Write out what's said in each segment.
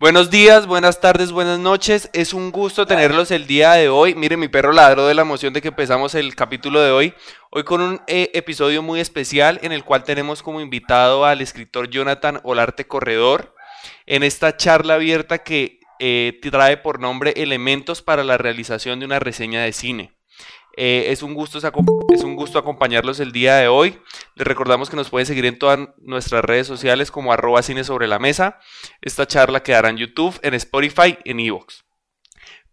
Buenos días, buenas tardes, buenas noches. Es un gusto tenerlos el día de hoy. Mire, mi perro ladró de la emoción de que empezamos el capítulo de hoy. Hoy con un eh, episodio muy especial en el cual tenemos como invitado al escritor Jonathan Olarte Corredor en esta charla abierta que eh, trae por nombre Elementos para la realización de una reseña de cine. Eh, es, un gusto, es un gusto acompañarlos el día de hoy. Les recordamos que nos pueden seguir en todas nuestras redes sociales como arroba cine sobre la mesa. Esta charla quedará en YouTube, en Spotify, en Evox.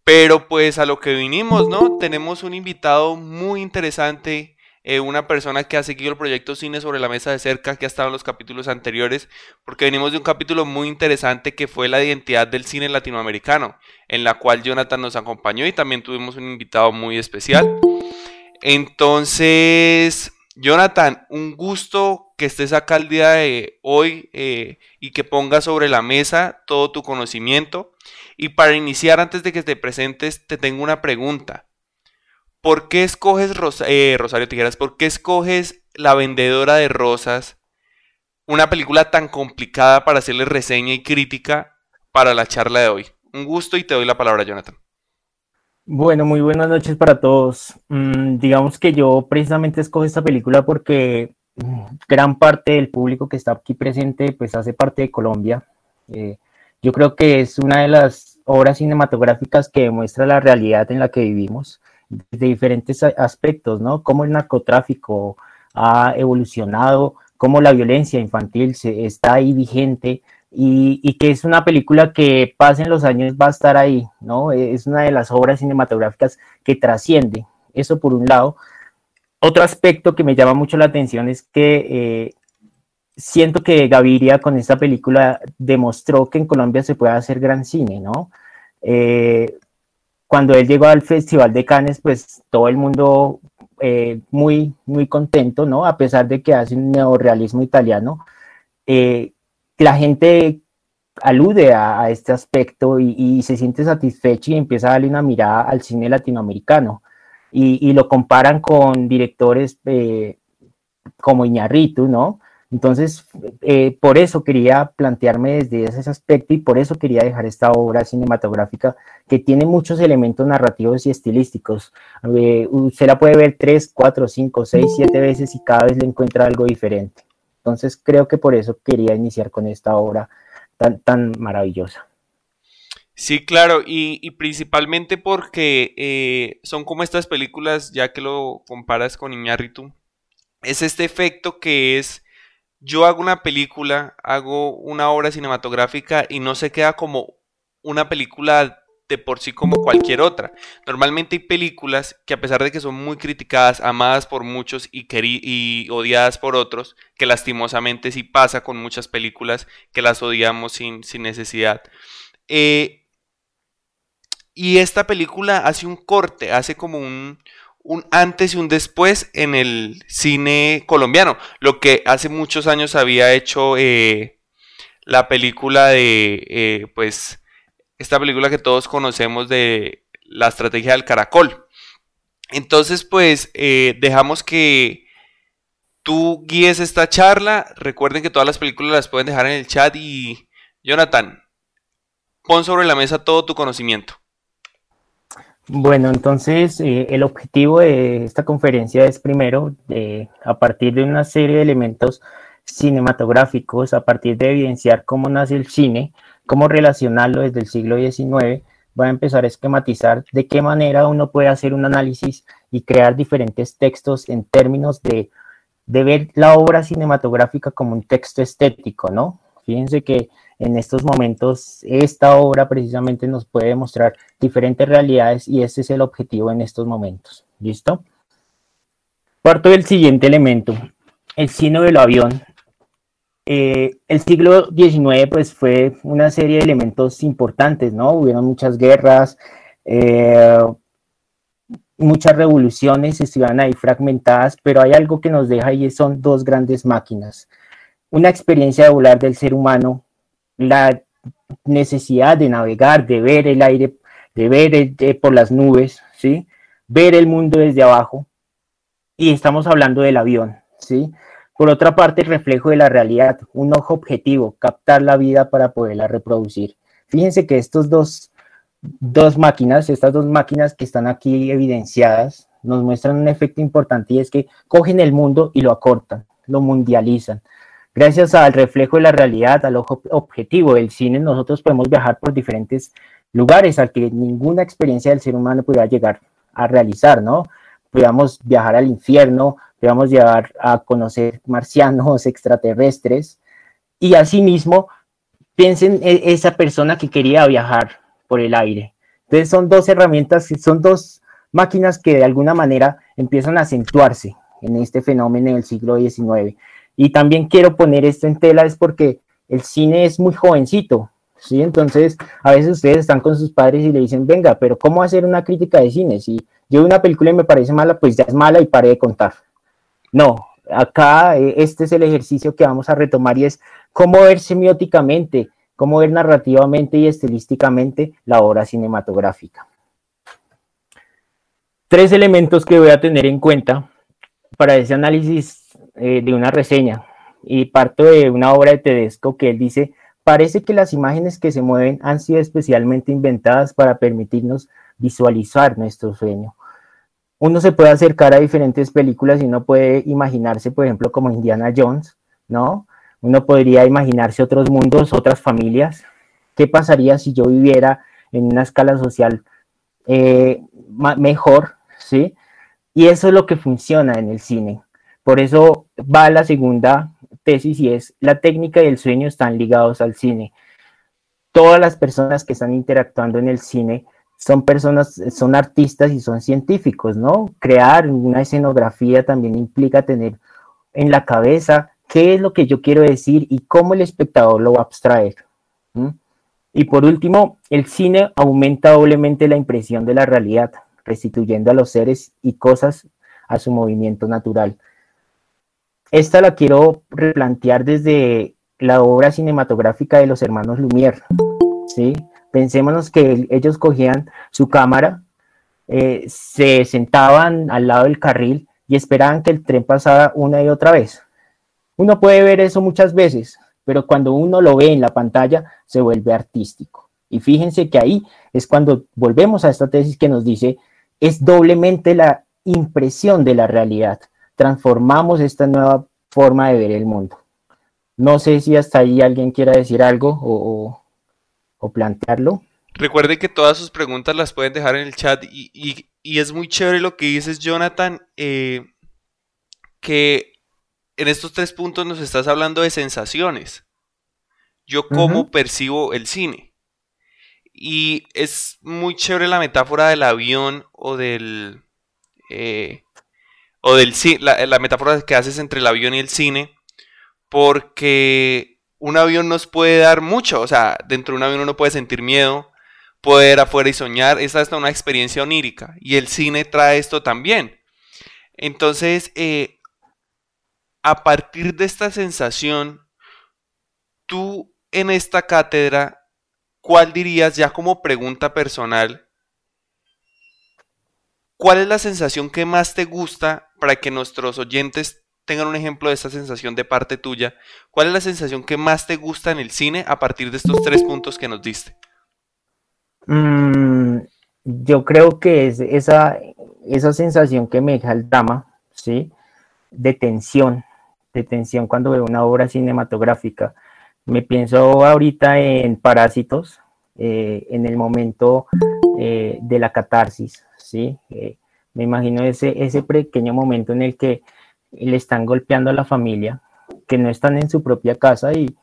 Pero pues a lo que vinimos, ¿no? Tenemos un invitado muy interesante eh, una persona que ha seguido el proyecto Cine sobre la Mesa de cerca, que ha estado en los capítulos anteriores, porque venimos de un capítulo muy interesante que fue la identidad del cine latinoamericano, en la cual Jonathan nos acompañó y también tuvimos un invitado muy especial. Entonces, Jonathan, un gusto que estés acá el día de hoy eh, y que pongas sobre la mesa todo tu conocimiento. Y para iniciar, antes de que te presentes, te tengo una pregunta. ¿Por qué escoges eh, Rosario Tijeras? ¿Por qué escoges La vendedora de rosas? Una película tan complicada para hacerle reseña y crítica para la charla de hoy. Un gusto y te doy la palabra, Jonathan. Bueno, muy buenas noches para todos. Mm, digamos que yo precisamente escojo esta película porque mm, gran parte del público que está aquí presente pues hace parte de Colombia. Eh, yo creo que es una de las obras cinematográficas que demuestra la realidad en la que vivimos de diferentes aspectos, ¿no? Cómo el narcotráfico ha evolucionado, cómo la violencia infantil se, está ahí vigente y, que es una película que pasen los años va a estar ahí, ¿no? Es una de las obras cinematográficas que trasciende, eso por un lado. Otro aspecto que me llama mucho la atención es que eh, siento que Gaviria con esta película demostró que en Colombia se puede hacer gran cine, ¿no? Eh, cuando él llegó al Festival de Cannes, pues todo el mundo eh, muy, muy contento, ¿no? A pesar de que hace un neorealismo italiano, eh, la gente alude a, este aspecto y, se siente satisfecho y empieza a darle una mirada al cine latinoamericano y, lo comparan con directores eh, como Iñarritu, ¿no? Entonces, eh, por eso quería plantearme desde ese aspecto y por eso quería dejar esta obra cinematográfica que tiene muchos elementos narrativos y estilísticos. Eh, usted la puede ver tres, cuatro, cinco, seis, siete veces y cada vez le encuentra algo diferente. Entonces, creo que por eso quería iniciar con esta obra tan, tan maravillosa. Sí, claro, y, principalmente porque eh, son como estas películas, ya que lo comparas con Iñárritu, es este efecto que es yo hago una película, hago una obra cinematográfica y no se queda como una película de por sí como cualquier otra. Normalmente hay películas que a pesar de que son muy criticadas, amadas por muchos y, odiadas por otros, que lastimosamente sí pasa con muchas películas que las odiamos sin, sin necesidad. Eh, y esta película hace un corte, hace como un, un antes y un después en el cine colombiano, lo que hace muchos años había hecho eh, la película de, eh, pues, esta película que todos conocemos de la estrategia del caracol. Entonces, pues, eh, dejamos que tú guíes esta charla. Recuerden que todas las películas las pueden dejar en el chat y, Jonathan, pon sobre la mesa todo tu conocimiento. Bueno, entonces eh, el objetivo de esta conferencia es primero, a partir de una serie de elementos cinematográficos, a partir de evidenciar cómo nace el cine, cómo relacionarlo desde el siglo XIX, voy a empezar a esquematizar de qué manera uno puede hacer un análisis y crear diferentes textos en términos de, de ver la obra cinematográfica como un texto estético, ¿no? Fíjense que en estos momentos esta obra precisamente nos puede mostrar diferentes realidades y ese es el objetivo en estos momentos. ¿Listo? Parto del siguiente elemento, el sino del avión. Eh, el siglo XIX pues fue una serie de elementos importantes, ¿no? Hubieron muchas guerras, eh, muchas revoluciones estuvieron ahí fragmentadas, pero hay algo que nos deja y son dos grandes máquinas. Una experiencia de volar del ser humano la necesidad de navegar, de ver el aire, de ver eh, por las nubes, ¿sí? Ver el mundo desde abajo. Y estamos hablando del avión, ¿sí? Por otra parte, el reflejo de la realidad, un ojo objetivo, captar la vida para poderla reproducir. Fíjense que estos dos, dos máquinas, estas dos máquinas que están aquí evidenciadas, nos muestran un efecto importante y es que cogen el mundo y lo acortan, lo mundializan. Gracias al reflejo de la realidad, al ojo objetivo del cine, nosotros podemos viajar por diferentes lugares al que ninguna experiencia del ser humano pudiera llegar a realizar, ¿no? Podríamos viajar al infierno, podríamos llegar a conocer marcianos, extraterrestres, y asimismo, piensen en esa persona que quería viajar por el aire. Entonces son dos herramientas, son dos máquinas que de alguna manera empiezan a acentuarse en este fenómeno del siglo XIX. Y también quiero poner esto en tela es porque el cine es muy jovencito, ¿sí? Entonces, a veces ustedes están con sus padres y le dicen, venga, pero ¿cómo hacer una crítica de cine? Si yo una película y me parece mala, pues ya es mala y paré de contar. No, acá eh, este es el ejercicio que vamos a retomar y es cómo ver semióticamente, cómo ver narrativamente y estilísticamente la obra cinematográfica. Tres elementos que voy a tener en cuenta para ese análisis eh, de una reseña y parto de una obra de Tedesco que él dice Parece que las imágenes que se mueven han sido especialmente inventadas para permitirnos visualizar nuestro sueño. Uno se puede acercar a diferentes películas y uno puede imaginarse, por ejemplo, como Indiana Jones, ¿no? Uno podría imaginarse otros mundos, otras familias. ¿Qué pasaría si yo viviera en una escala social eh, mejor, ¿sí? Y eso es lo que funciona en el cine. Por eso va la segunda tesis y es la técnica y el sueño están ligados al cine. Todas las personas que están interactuando en el cine son personas, son artistas y son científicos, ¿no? Crear una escenografía también implica tener en la cabeza qué es lo que yo quiero decir y cómo el espectador lo va a abstraer. Y por último, el cine aumenta doblemente la impresión de la realidad, restituyendo a los seres y cosas a su movimiento natural esta la quiero replantear desde la obra cinematográfica de los hermanos Lumière. ¿sí? Pensémonos que ellos cogían su cámara, eh, se sentaban al lado del carril y esperaban que el tren pasara una y otra vez. Uno puede ver eso muchas veces, pero cuando uno lo ve en la pantalla se vuelve artístico. Y fíjense que ahí es cuando volvemos a esta tesis que nos dice, es doblemente la impresión de la realidad transformamos esta nueva forma de ver el mundo. No sé si hasta ahí alguien quiera decir algo o, plantearlo. Recuerde que todas sus preguntas las pueden dejar en el chat y, es muy chévere lo que dices, Jonathan, eh, que en estos tres puntos nos estás hablando de sensaciones. Yo cómo percibo el cine. Y es muy chévere la metáfora del avión o del... Eh, o del la, la metáfora que haces entre el avión y el cine, porque un avión nos puede dar mucho, o sea, dentro de un avión uno puede sentir miedo, poder afuera y soñar, es hasta una experiencia onírica, y el cine trae esto también. Entonces, eh, a partir de esta sensación, tú en esta cátedra, ¿cuál dirías ya como pregunta personal? ¿Cuál es la sensación que más te gusta para que nuestros oyentes tengan un ejemplo de esta sensación de parte tuya? ¿Cuál es la sensación que más te gusta en el cine a partir de estos tres puntos que nos diste? Mm, yo creo que es esa, esa sensación que me deja el drama, ¿sí? De tensión, de tensión cuando veo una obra cinematográfica. Me pienso ahorita en Parásitos, eh, en el momento eh, de la catarsis, ¿sí? Eh, me imagino ese, ese pequeño momento en el que le están golpeando a la familia, que no están en su propia casa y,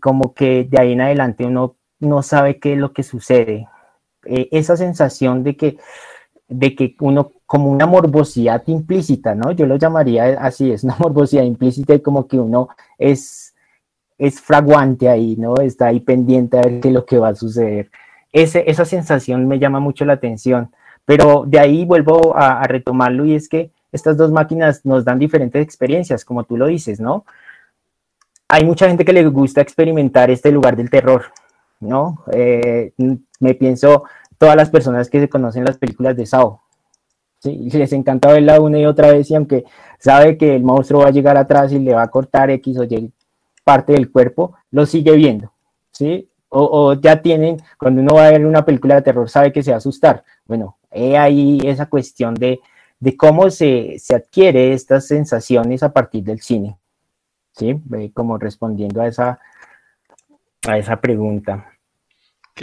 como que de ahí en adelante uno no sabe qué es lo que sucede. Eh, esa sensación de que, de que uno, como una morbosidad implícita, ¿no? Yo lo llamaría así, es una morbosidad implícita y como que uno es, es fraguante ahí, ¿no? Está ahí pendiente a ver qué es lo que va a suceder. Ese, esa sensación me llama mucho la atención. Pero de ahí vuelvo a, retomarlo y es que estas dos máquinas nos dan diferentes experiencias, como tú lo dices, ¿no? Hay mucha gente que le gusta experimentar este lugar del terror, ¿no? Eh, me pienso todas las personas que se conocen las películas de Sao, ¿sí? Les encanta verla una y otra vez y aunque sabe que el monstruo va a llegar atrás y le va a cortar X o Y parte del cuerpo, lo sigue viendo, ¿sí? O, ya tienen, cuando uno va a ver una película de terror, sabe que se va a asustar. Bueno, he ahí esa cuestión de, cómo se, adquiere estas sensaciones a partir del cine. ¿Sí? Como respondiendo a esa, a esa pregunta.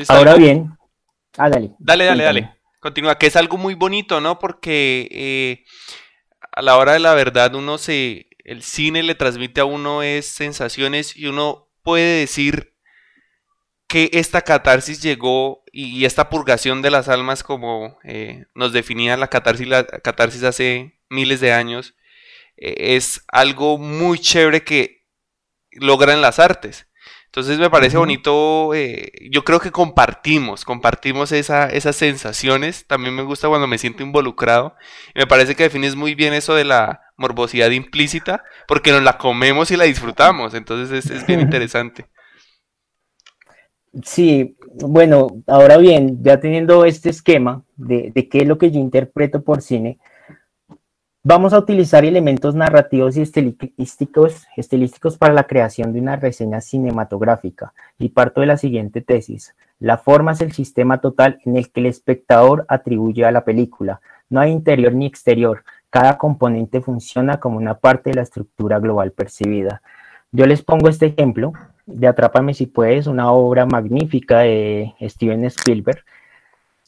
Ahora bien, ah, dale. Dale, dale, dale. Continúa, que es algo muy bonito, ¿no? Porque eh, a la hora de la verdad uno se, el cine le transmite a uno es sensaciones y uno puede decir que esta catarsis llegó y, esta purgación de las almas como eh, nos definía la catarsis, la catarsis hace miles de años, eh, es algo muy chévere que logran las artes. Entonces me parece bonito, eh, yo creo que compartimos, compartimos esas sensaciones, también me gusta cuando me siento involucrado, me parece que defines muy bien eso de la morbosidad implícita, porque nos la comemos y la disfrutamos, entonces es, bien interesante. Sí, bueno, ahora bien, ya teniendo este esquema de, de qué es lo que yo interpreto por cine, Vamos a utilizar elementos narrativos y estilísticos, estilísticos para la creación de una reseña cinematográfica y parto de la siguiente tesis. La forma es el sistema total en el que el espectador atribuye a la película. No hay interior ni exterior. Cada componente funciona como una parte de la estructura global percibida. Yo les pongo este ejemplo de Atrápame si puedes, una obra magnífica de Steven Spielberg,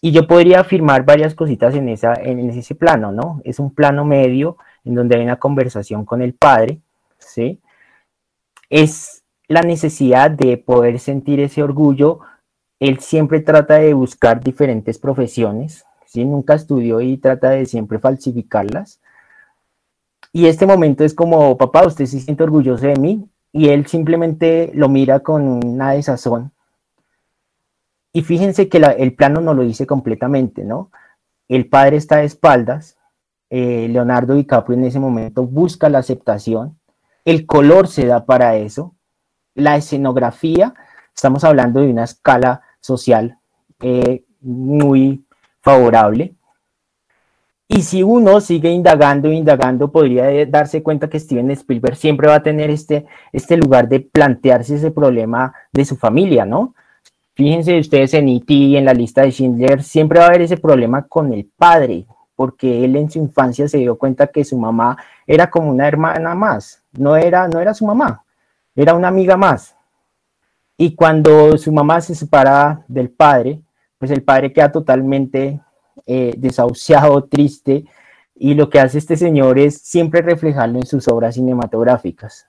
y yo podría afirmar varias cositas en, esa, en ese plano, ¿no? Es un plano medio en donde hay una conversación con el padre, ¿sí? Es la necesidad de poder sentir ese orgullo. Él siempre trata de buscar diferentes profesiones, ¿sí? Nunca estudió y trata de siempre falsificarlas. Y este momento es como, papá, usted se siente orgulloso de mí, y él simplemente lo mira con una desazón y fíjense que el plano no lo dice completamente, ¿no? El padre está de espaldas, eh, Leonardo DiCaprio en ese momento busca la aceptación, el color se da para eso, la escenografía, estamos hablando de una escala social eh, muy favorable. Y si uno sigue indagando, indagando, podría darse cuenta que Steven Spielberg siempre va a tener este, este lugar de plantearse ese problema de su familia, ¿no? Fíjense ustedes en E.T. en la lista de Schindler, siempre va a haber ese problema con el padre, porque él en su infancia se dio cuenta que su mamá era como una hermana más, no era, no era su mamá, era una amiga más. Y cuando su mamá se separa del padre, pues el padre queda totalmente eh, desahuciado, triste, y lo que hace este señor es siempre reflejarlo en sus obras cinematográficas.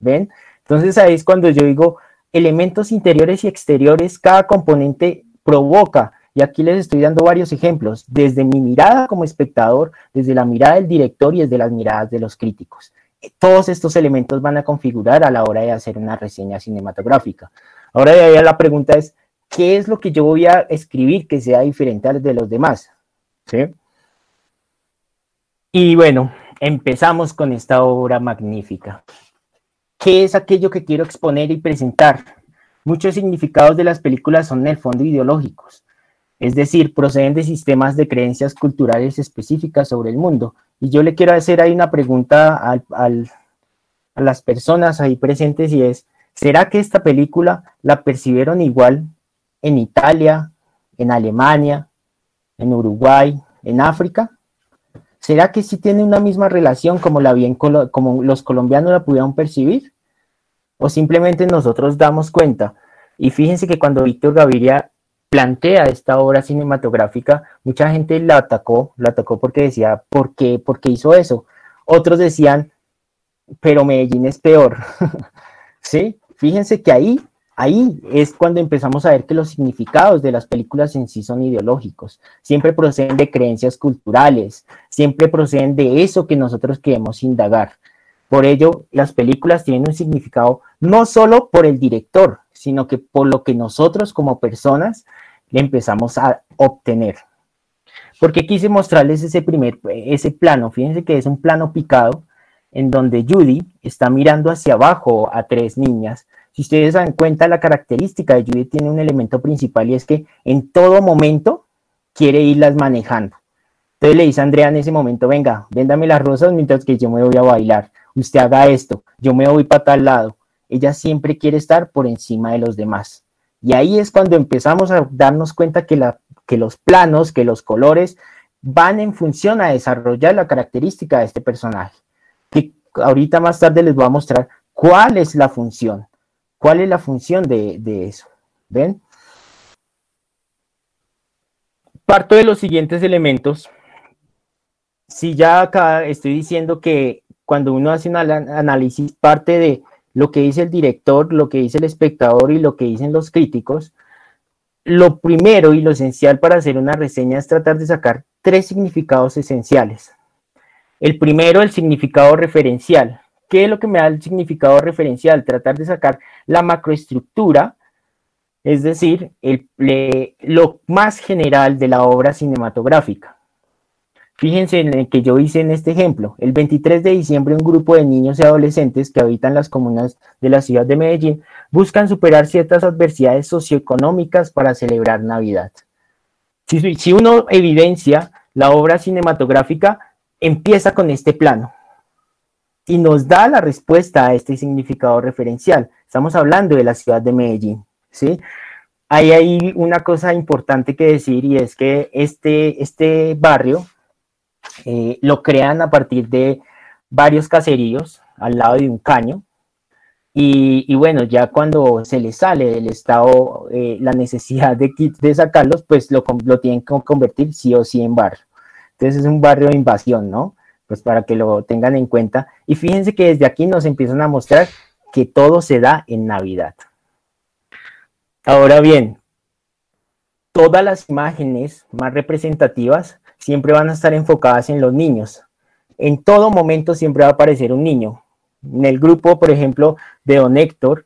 ¿Ven? Entonces ahí es cuando yo digo, elementos interiores y exteriores, cada componente provoca. Y aquí les estoy dando varios ejemplos, desde mi mirada como espectador, desde la mirada del director y desde las miradas de los críticos. Todos estos elementos van a configurar a la hora de hacer una reseña cinematográfica. Ahora ya la pregunta es, ¿qué es lo que yo voy a escribir que sea diferente al de los demás? ¿Sí? Y bueno, empezamos con esta obra magnífica. ¿Qué es aquello que quiero exponer y presentar? Muchos significados de las películas son en el fondo ideológicos, es decir, proceden de sistemas de creencias culturales específicas sobre el mundo. Y yo le quiero hacer ahí una pregunta a las personas ahí presentes y es, ¿será que esta película la percibieron igual en Italia, en Alemania, en Uruguay, en África? ¿Será que sí tiene una misma relación como, la bien, como los colombianos la pudieron percibir? ¿O simplemente nosotros damos cuenta? Y fíjense que cuando Víctor Gaviria plantea esta obra cinematográfica, mucha gente la atacó, la atacó porque decía, ¿por qué, ¿por qué hizo eso? Otros decían, pero Medellín es peor. ¿Sí? Fíjense que ahí Ahí es cuando empezamos a ver que los significados de las películas en sí son ideológicos, siempre proceden de creencias culturales, siempre proceden de eso que nosotros queremos indagar. Por ello, las películas tienen un significado no solo por el director, sino que por lo que nosotros como personas le empezamos a obtener. Porque quise mostrarles ese primer, ese plano. Fíjense que es un plano picado en donde Judy está mirando hacia abajo a tres niñas si ustedes dan cuenta, la característica de Judith tiene un elemento principal y es que en todo momento quiere irlas manejando. Entonces le dice a Andrea en ese momento, venga, véndame las rosas mientras que yo me voy a bailar. Usted haga esto, yo me voy para tal lado. Ella siempre quiere estar por encima de los demás. Y ahí es cuando empezamos a darnos cuenta que, que los planos, que los colores van en función a desarrollar la característica de este personaje. Que ahorita más tarde les voy a mostrar cuál es la función, cuál es la función de, de eso. ¿Ven? Parto de los siguientes elementos. Si ya acá estoy diciendo que cuando uno hace un análisis parte de lo que dice el director, lo que dice el espectador y lo que dicen los críticos, lo primero y lo esencial para hacer una reseña es tratar de sacar tres significados esenciales. El primero, el significado referencial. ¿Qué es lo que me da el significado referencial? Tratar de sacar la macroestructura, es decir, lo más general de la obra cinematográfica. Fíjense en el que yo hice en este ejemplo. El 23 de diciembre, un grupo de niños y adolescentes que habitan las comunas de la ciudad de Medellín buscan superar ciertas adversidades socioeconómicas para celebrar Navidad. Si, si uno evidencia la obra cinematográfica, empieza con este plano y nos da la respuesta a este significado referencial. Estamos hablando de la ciudad de Medellín, ¿sí? Hay ahí una cosa importante que decir y es que este, este barrio eh, lo crean a partir de varios caseríos al lado de un caño. Y, bueno, ya cuando se les sale del Estado eh, la necesidad de, de sacarlos, pues lo, lo, tienen que convertir sí o sí en barrio. Entonces es un barrio de invasión, ¿no? Pues para que lo tengan en cuenta. Y fíjense que desde aquí nos empiezan a mostrar que todo se da en Navidad. Ahora bien, todas las imágenes más representativas siempre van a estar enfocadas en los niños. En todo momento siempre va a aparecer un niño. En el grupo, por ejemplo, de Don Héctor,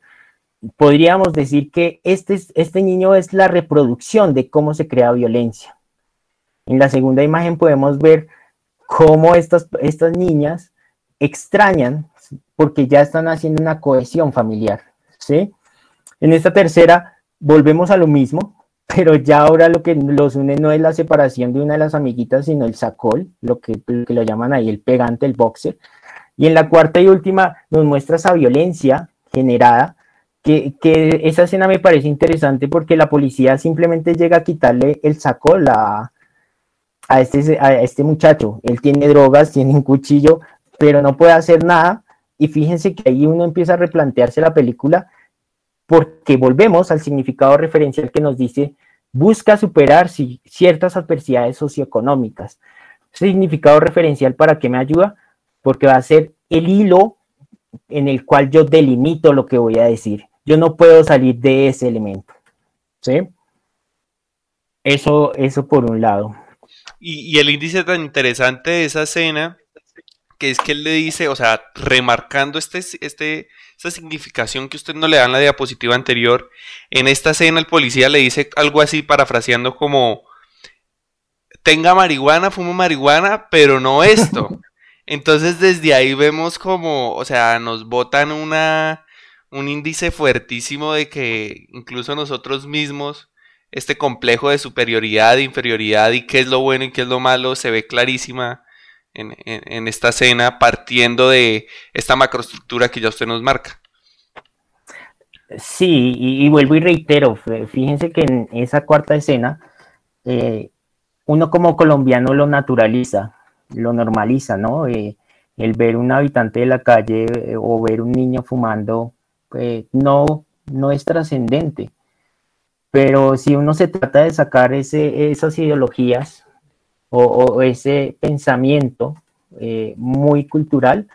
podríamos decir que este, este niño es la reproducción de cómo se crea violencia. En la segunda imagen podemos ver cómo estas, estas niñas extrañan porque ya están haciendo una cohesión familiar. ¿sí? En esta tercera volvemos a lo mismo, pero ya ahora lo que los une no es la separación de una de las amiguitas, sino el sacol, lo que, lo, llaman ahí el pegante, el boxer. Y en la cuarta y última nos muestra esa violencia generada, que, que, esa escena me parece interesante porque la policía simplemente llega a quitarle el sacol a, a, este, a este muchacho. Él tiene drogas, tiene un cuchillo, pero no puede hacer nada. Y fíjense que ahí uno empieza a replantearse la película porque volvemos al significado referencial que nos dice busca superar ciertas adversidades socioeconómicas. Significado referencial para qué me ayuda, porque va a ser el hilo en el cual yo delimito lo que voy a decir. Yo no puedo salir de ese elemento. ¿Sí? Eso, eso por un lado. Y, y el índice tan interesante de esa escena, que es que él le dice, o sea, remarcando este, este, esa significación que usted no le da en la diapositiva anterior. En esta escena el policía le dice algo así parafraseando como tenga marihuana, fumo marihuana, pero no esto. Entonces desde ahí vemos como, o sea, nos botan una un índice fuertísimo de que incluso nosotros mismos este complejo de superioridad, de inferioridad y qué es lo bueno y qué es lo malo se ve clarísima en, esta escena partiendo de esta macroestructura que ya usted nos marca. Sí, y, vuelvo y reitero, fíjense que en esa cuarta escena, eh, uno como colombiano lo naturaliza, lo normaliza, ¿no? Eh, el ver un habitante de la calle eh, o ver un niño fumando no, no es trascendente. Pero si uno se trata de sacar ese, esas ideologías o, ese pensamiento eh, muy cultural,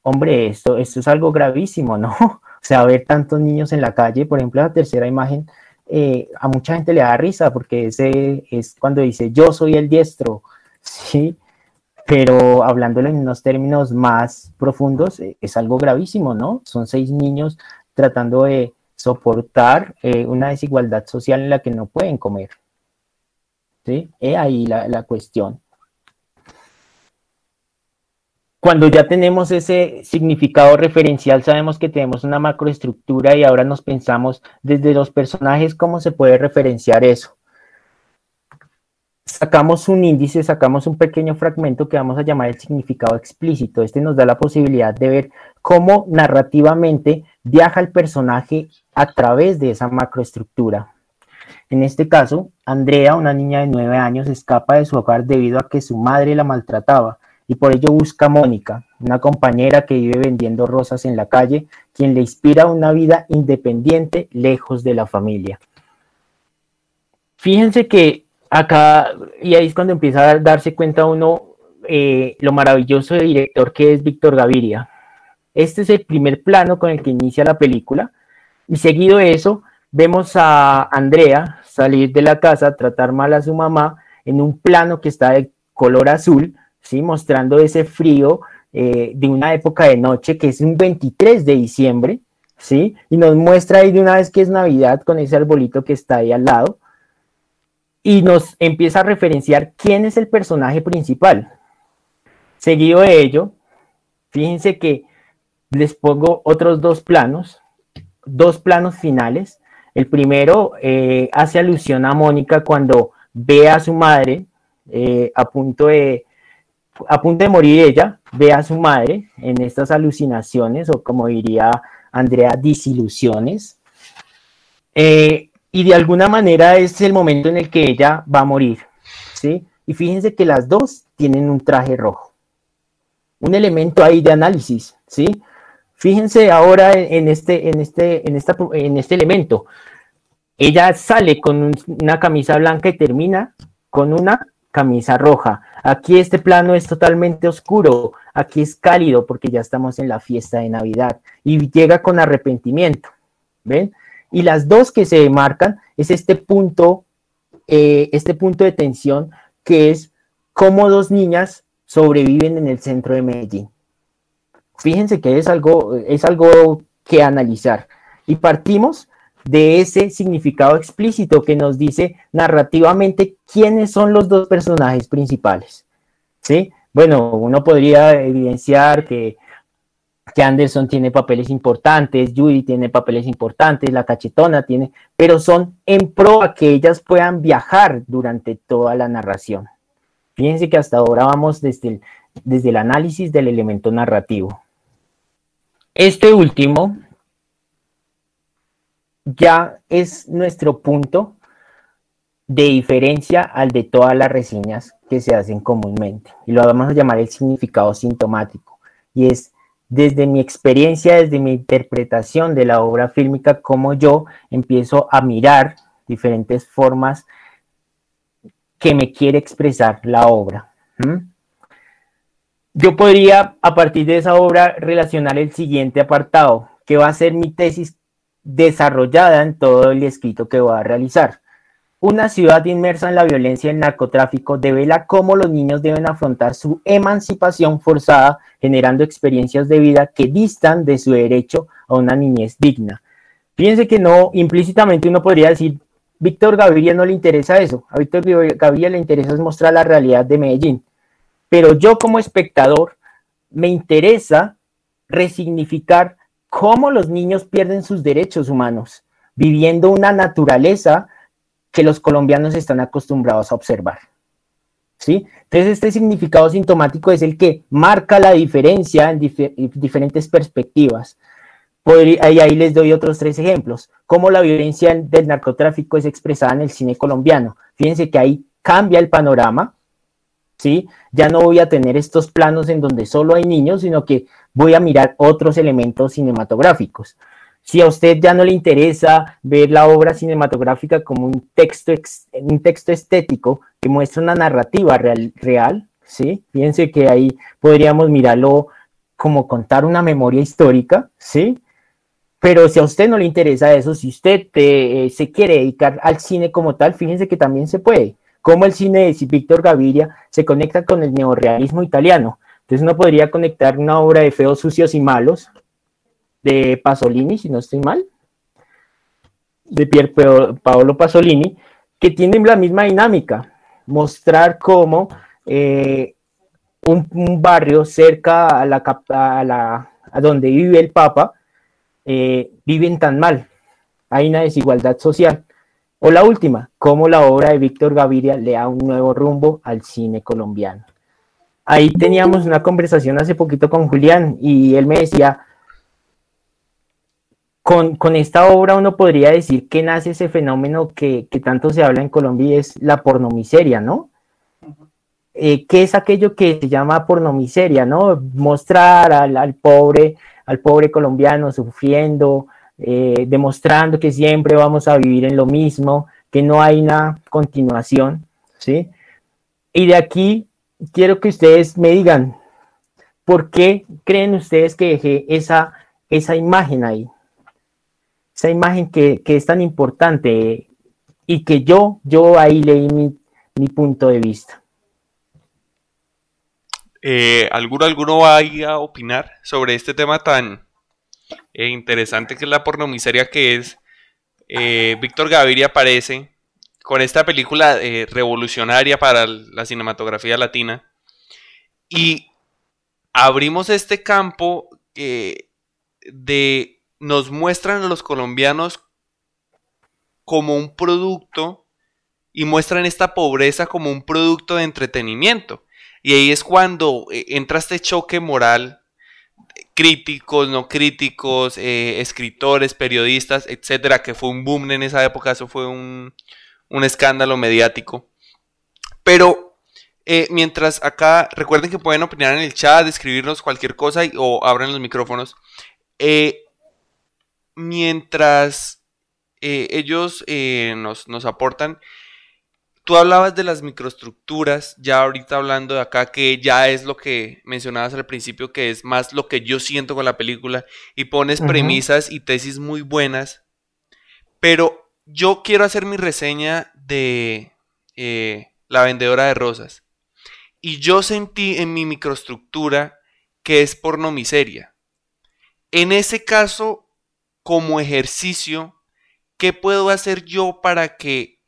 hombre, esto, esto es algo gravísimo, ¿no? O sea, ver tantos niños en la calle, por ejemplo, la tercera imagen, eh, a mucha gente le da risa porque ese es cuando dice yo soy el diestro, ¿sí? Pero hablándolo en unos términos más profundos, eh, es algo gravísimo, ¿no? Son seis niños tratando de soportar una desigualdad social en la que no pueden comer. ¿sí? Ahí la, cuestión. Cuando ya tenemos ese significado referencial, sabemos que tenemos una macroestructura y ahora nos pensamos desde los personajes cómo se puede referenciar eso. Sacamos un índice, sacamos un pequeño fragmento que vamos a llamar el significado explícito. Este nos da la posibilidad de ver cómo narrativamente viaja el personaje a través de esa macroestructura. En este caso, Andrea, una niña de nueve años, escapa de su hogar debido a que su madre la maltrataba y por ello busca a Mónica, una compañera que vive vendiendo rosas en la calle, quien le inspira una vida independiente lejos de la familia. Fíjense que acá, y ahí es cuando empieza a darse cuenta uno eh, lo maravilloso de director que es Víctor Gaviria. Este es el primer plano con el que inicia la película, y seguido de eso, vemos a Andrea salir de la casa, tratar mal a su mamá en un plano que está de color azul, ¿sí? mostrando ese frío eh, de una época de noche que es un 23 de diciembre, ¿sí? y nos muestra ahí de una vez que es Navidad con ese arbolito que está ahí al lado, y nos empieza a referenciar quién es el personaje principal. Seguido de ello, fíjense que les pongo otros dos planos, dos planos finales. El primero eh, hace alusión a Mónica cuando ve a su madre eh, a punto de a punto de morir ella, ve a su madre en estas alucinaciones o como diría Andrea, disilusiones. Eh, y de alguna manera es el momento en el que ella va a morir, ¿sí? Y fíjense que las dos tienen un traje rojo. Un elemento ahí de análisis, ¿sí? Fíjense ahora en este, en este, en esta, en este elemento. Ella sale con una camisa blanca y termina con una camisa roja. Aquí este plano es totalmente oscuro, aquí es cálido porque ya estamos en la fiesta de Navidad y llega con arrepentimiento. ¿Ven? Y las dos que se marcan es este punto, eh, este punto de tensión que es cómo dos niñas sobreviven en el centro de Medellín. Fíjense que es algo, es algo que analizar. Y partimos de ese significado explícito que nos dice narrativamente quiénes son los dos personajes principales. ¿Sí? Bueno, uno podría evidenciar que que Anderson tiene papeles importantes, Judy tiene papeles importantes, la cachetona tiene, pero son en pro a que ellas puedan viajar durante toda la narración. Fíjense que hasta ahora vamos desde el, desde el análisis del elemento narrativo. Este último ya es nuestro punto de diferencia al de todas las reseñas que se hacen comúnmente. Y lo vamos a llamar el significado sintomático. Y es desde mi experiencia, desde mi interpretación de la obra fílmica, como yo empiezo a mirar diferentes formas que me quiere expresar la obra. Yo podría, a partir de esa obra, relacionar el siguiente apartado, que va a ser mi tesis desarrollada en todo el escrito que voy a realizar. Una ciudad inmersa en la violencia y el narcotráfico devela cómo los niños deben afrontar su emancipación forzada, generando experiencias de vida que distan de su derecho a una niñez digna. Fíjense que no, implícitamente uno podría decir, Víctor Gaviria no le interesa eso, a Víctor Gaviria le interesa mostrar la realidad de Medellín, pero yo como espectador me interesa resignificar cómo los niños pierden sus derechos humanos, viviendo una naturaleza que los colombianos están acostumbrados a observar. ¿Sí? Entonces, este significado sintomático es el que marca la diferencia en, diferentes perspectivas. y ahí les doy otros tres ejemplos. Cómo la violencia del narcotráfico es expresada en el cine colombiano. Fíjense que ahí cambia el panorama, ¿sí? Ya no voy a tener estos planos en donde solo hay niños, sino que voy a mirar otros elementos cinematográficos. Si a usted ya no le interesa ver la obra cinematográfica como un texto, un texto estético que muestra una narrativa real, real, ¿sí? Fíjense que ahí podríamos mirarlo como contar una memoria histórica, ¿sí? Pero si a usted no le interesa eso, si usted eh, se quiere dedicar al cine como tal, fíjense que también se puede. Como el cine de Víctor Gaviria se conecta con el neorealismo italiano. Entonces uno podría conectar una obra de feos, sucios y malos de Pasolini, si no estoy mal, de Pier Paolo Pasolini, que tienen la misma dinámica, mostrar cómo eh, un, barrio cerca a, la, donde vive el Papa eh, viven tan mal, hay una desigualdad social. O la última, cómo la obra de Víctor Gaviria le da un nuevo rumbo al cine colombiano. Ahí teníamos una conversación hace poquito con Julián y él me decía, con, esta obra uno podría decir que nace ese fenómeno que, tanto se habla en Colombia y es la pornomiseria, ¿no? Eh, ¿Qué es aquello que se llama pornomiseria, no? Mostrar al, pobre, al pobre colombiano sufriendo, eh, demostrando que siempre vamos a vivir en lo mismo, que no hay una continuación, ¿sí? Y de aquí quiero que ustedes me digan, ¿por qué creen ustedes que dejé esa, esa imagen ahí? Esa imagen que, es tan importante y que yo, yo ahí leí mi, punto de vista. Eh, ¿alguno, ¿Alguno va a, opinar sobre este tema tan eh, interesante que es la pornomiseria que es? Eh, Víctor Gaviria aparece con esta película revolucionaria para la cinematografía latina y abrimos este campo de nos muestran a los colombianos como un producto y muestran esta pobreza como un producto de entretenimiento. Y ahí es cuando eh, entra este choque moral, críticos, no críticos, eh, escritores, periodistas, etcétera, que fue un boom en esa época, eso fue un, escándalo mediático. Pero eh, mientras acá, recuerden que pueden opinar en el chat, escribirnos cualquier cosa o abran los micrófonos. Mientras eh, ellos eh, nos, nos, aportan, tú hablabas de las microestructuras, ya ahorita hablando de acá, que ya es lo que mencionabas al principio, que es más lo que yo siento con la película, y pones premisas y tesis muy buenas, pero yo quiero hacer mi reseña de eh, La vendedora de rosas. Y yo sentí en mi microestructura que es porno miseria. En ese caso, como ejercicio, ¿qué puedo hacer yo para que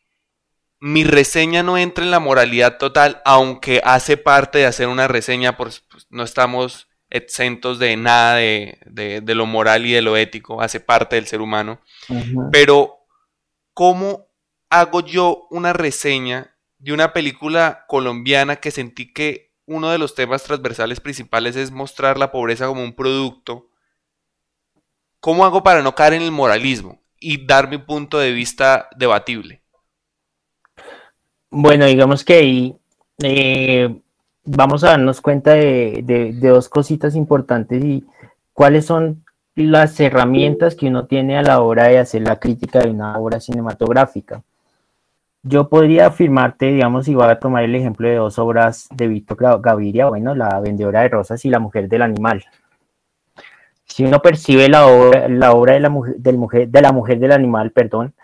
mi reseña no entre en la moralidad total, aunque hace parte de hacer una reseña, pues, no estamos exentos de nada de, lo moral y de lo ético, hace parte del ser humano. Pero, ¿cómo hago yo una reseña de una película colombiana que sentí que uno de los temas transversales principales es mostrar la pobreza como un producto ¿Cómo hago para no caer en el moralismo y dar mi punto de vista debatible? Bueno, digamos que ahí eh, vamos a darnos cuenta de, dos cositas importantes y cuáles son las herramientas que uno tiene a la hora de hacer la crítica de una obra cinematográfica. Yo podría afirmarte, digamos, y voy a tomar el ejemplo de dos obras de Víctor Gaviria, bueno, La vendedora de rosas y La mujer del animal si uno percibe la obra, la obra de, la mujer, del mujer, de la mujer del animal, perdón,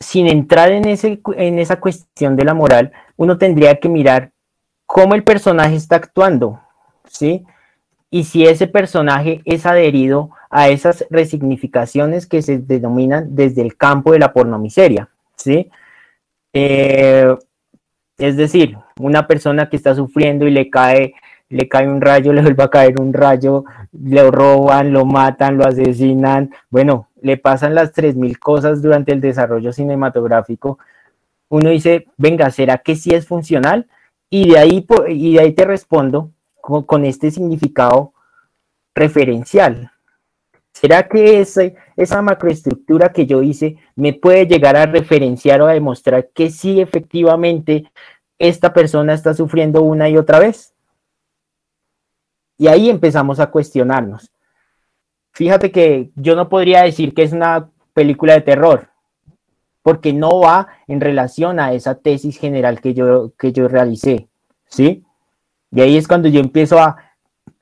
sin entrar en, ese, en esa cuestión de la moral, uno tendría que mirar cómo el personaje está actuando, ¿sí? Y si ese personaje es adherido a esas resignificaciones que se denominan desde el campo de la pornomiseria, ¿sí? Eh, es decir, una persona que está sufriendo y le cae le cae un rayo, le vuelve a caer un rayo, le roban, lo matan, lo asesinan, bueno, le pasan las 3.000 cosas durante el desarrollo cinematográfico. Uno dice, venga, ¿será que sí es funcional? Y de ahí, y de ahí te respondo con, con este significado referencial. ¿Será que esa macroestructura que yo hice me puede llegar a referenciar o a demostrar que sí efectivamente esta persona está sufriendo una y otra vez? Y ahí empezamos a cuestionarnos. Fíjate que yo no podría decir que es una película de terror, porque no va en relación a esa tesis general que yo, que yo realicé, ¿sí? Y ahí es cuando yo empiezo a,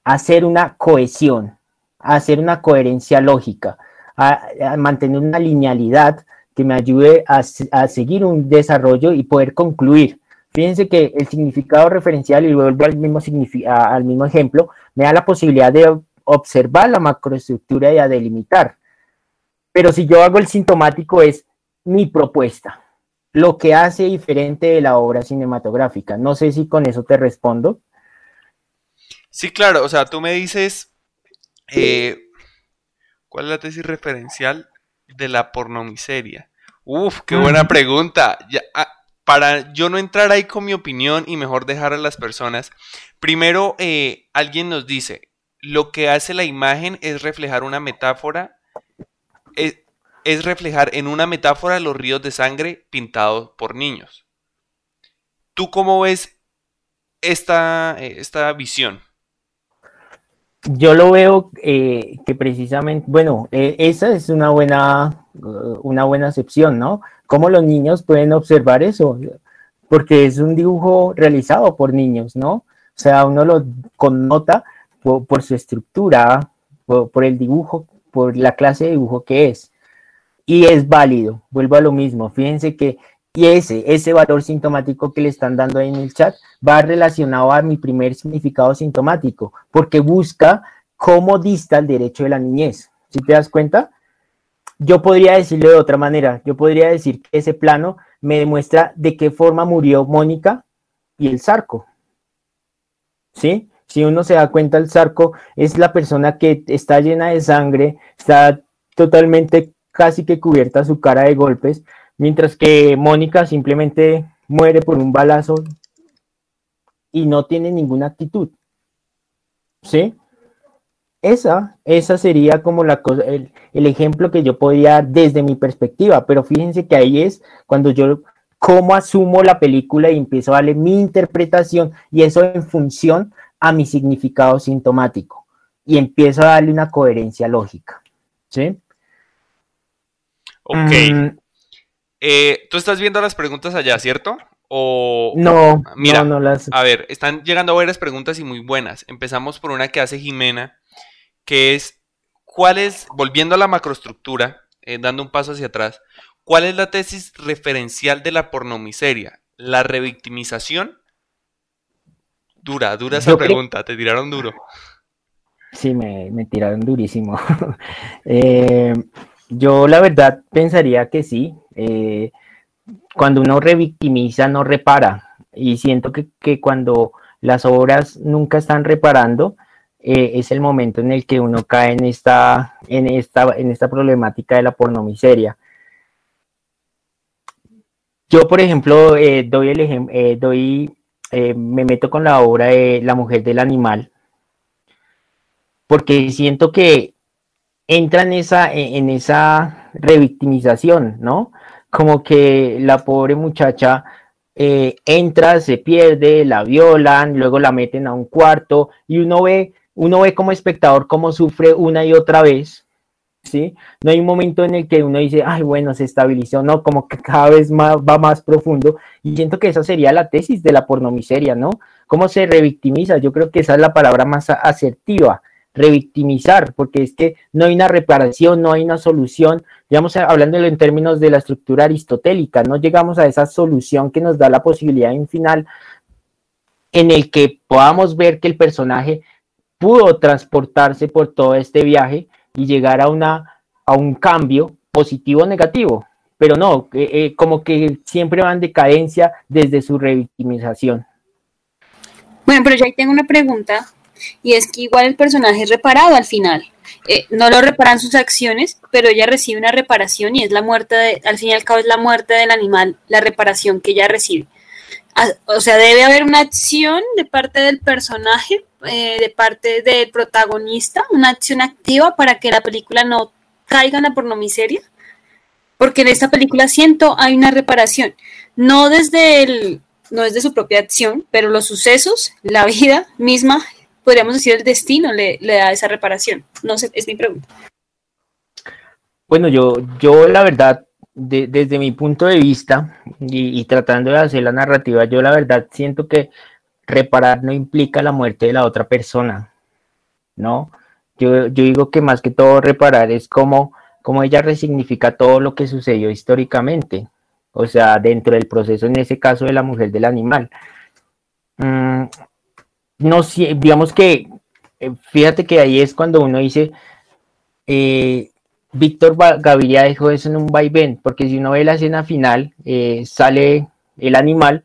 hacer una cohesión, a hacer una coherencia lógica, a, mantener una linealidad que me ayude a, a, seguir un desarrollo y poder concluir. Fíjense que el significado referencial, y vuelvo al mismo, al mismo ejemplo, me da la posibilidad de observar la macroestructura y a delimitar. Pero si yo hago el sintomático es mi propuesta, lo que hace diferente de la obra cinematográfica. No sé si con eso te respondo. Sí, claro, o sea, tú me dices, eh, ¿cuál es la tesis referencial de la pornomiseria? Uf, qué buena pregunta. Ah, para yo no entrar ahí con mi opinión y mejor dejar a las personas, primero eh, alguien nos dice, lo que hace la imagen es reflejar una metáfora, es, es reflejar en una metáfora los ríos de sangre pintados por niños. ¿Tú cómo ves esta, eh, esta visión? Yo lo veo eh, que precisamente, bueno, esa es una buena, una buena acepción, ¿no? ¿Cómo los niños pueden observar eso? Porque es un dibujo realizado por niños, ¿no? O sea, uno lo connota por, su estructura, por, el dibujo, por la clase de dibujo que es. Y es válido, vuelvo a lo mismo. Fíjense que y ese, ese valor sintomático que le están dando ahí en el chat va relacionado a mi primer significado sintomático, porque busca cómo dista el derecho de la niñez. Si te das cuenta, yo podría decirlo de otra manera. Yo podría decir que ese plano me demuestra de qué forma murió Mónica y el Zarco. ¿Sí? Si uno se da cuenta, el Zarco es la persona que está llena de sangre, está totalmente casi que cubierta su cara de golpes, Mientras que Mónica simplemente muere por un balazo y no tiene ninguna actitud. ¿Sí? Esa, esa sería como la cosa, el, ejemplo que yo podría dar desde mi perspectiva, pero fíjense que ahí es cuando yo cómo asumo la película y empiezo a darle mi interpretación y eso en función a mi significado sintomático y empiezo a darle una coherencia lógica. ¿Sí? Ok. Mm, eh, Tú estás viendo las preguntas allá, ¿cierto? O, no, mira, no, las... a ver, están llegando varias preguntas y muy buenas. Empezamos por una que hace Jimena, que es, ¿cuál es, volviendo a la macroestructura, eh, dando un paso hacia atrás, cuál es la tesis referencial de la pornomiseria? ¿La revictimización? Dura, dura esa pregunta, te tiraron duro. Sí, me, me tiraron durísimo. eh, yo la verdad pensaría que sí. Eh, cuando uno revictimiza, no repara. Y siento que, cuando las obras nunca están reparando, eh, es el momento en el que uno cae en esta, en esta, en esta problemática de la pornomiseria. Yo, por ejemplo, eh, doy el ejemplo, doy, me meto con la obra de La mujer del animal, porque siento que entra en esa, en esa revictimización, ¿no? Como que la pobre muchacha eh, entra, se pierde, la violan, luego la meten a un cuarto y uno ve, uno ve como espectador cómo sufre una y otra vez, ¿sí? No hay un momento en el que uno dice, ay, bueno, se estabilizó, no, como que cada vez más, va más profundo y siento que esa sería la tesis de la pornomiseria, ¿no? ¿Cómo se revictimiza? Yo creo que esa es la palabra más asertiva, revictimizar, porque es que no hay una reparación, no hay una solución. Digamos, hablando en términos de la estructura aristotélica, no llegamos a esa solución que nos da la posibilidad en final en el que podamos ver que el personaje pudo transportarse por todo este viaje y llegar a, una, a un cambio positivo o negativo. Pero no, eh, eh, como que siempre van decadencia desde su revictimización. Bueno, pero yo ahí tengo una pregunta y es que igual el personaje es reparado al final. Eh, no lo reparan sus acciones, pero ella recibe una reparación y es la muerte, de, al fin y al cabo es la muerte del animal, la reparación que ella recibe. O sea, debe haber una acción de parte del personaje, eh, de parte del protagonista, una acción activa para que la película no caiga en la pornomiseria. Porque en esta película siento hay una reparación, no desde el, no desde su propia acción, pero los sucesos, la vida misma podríamos decir, el destino le, da esa reparación? No sé, es mi pregunta. Bueno, yo, yo la verdad, desde mi punto de vista y, tratando de hacer la narrativa, yo la verdad siento que reparar no implica la muerte de la otra persona, ¿no? Yo, yo digo que más que todo reparar es como, como ella resignifica todo lo que sucedió históricamente, o sea, dentro del proceso, en ese caso de la mujer del animal. Mm, no digamos que, eh, fíjate que ahí es cuando uno dice, eh, Víctor Gaviria dejó eso en un vaivén, porque si uno ve la escena final, eh, sale el animal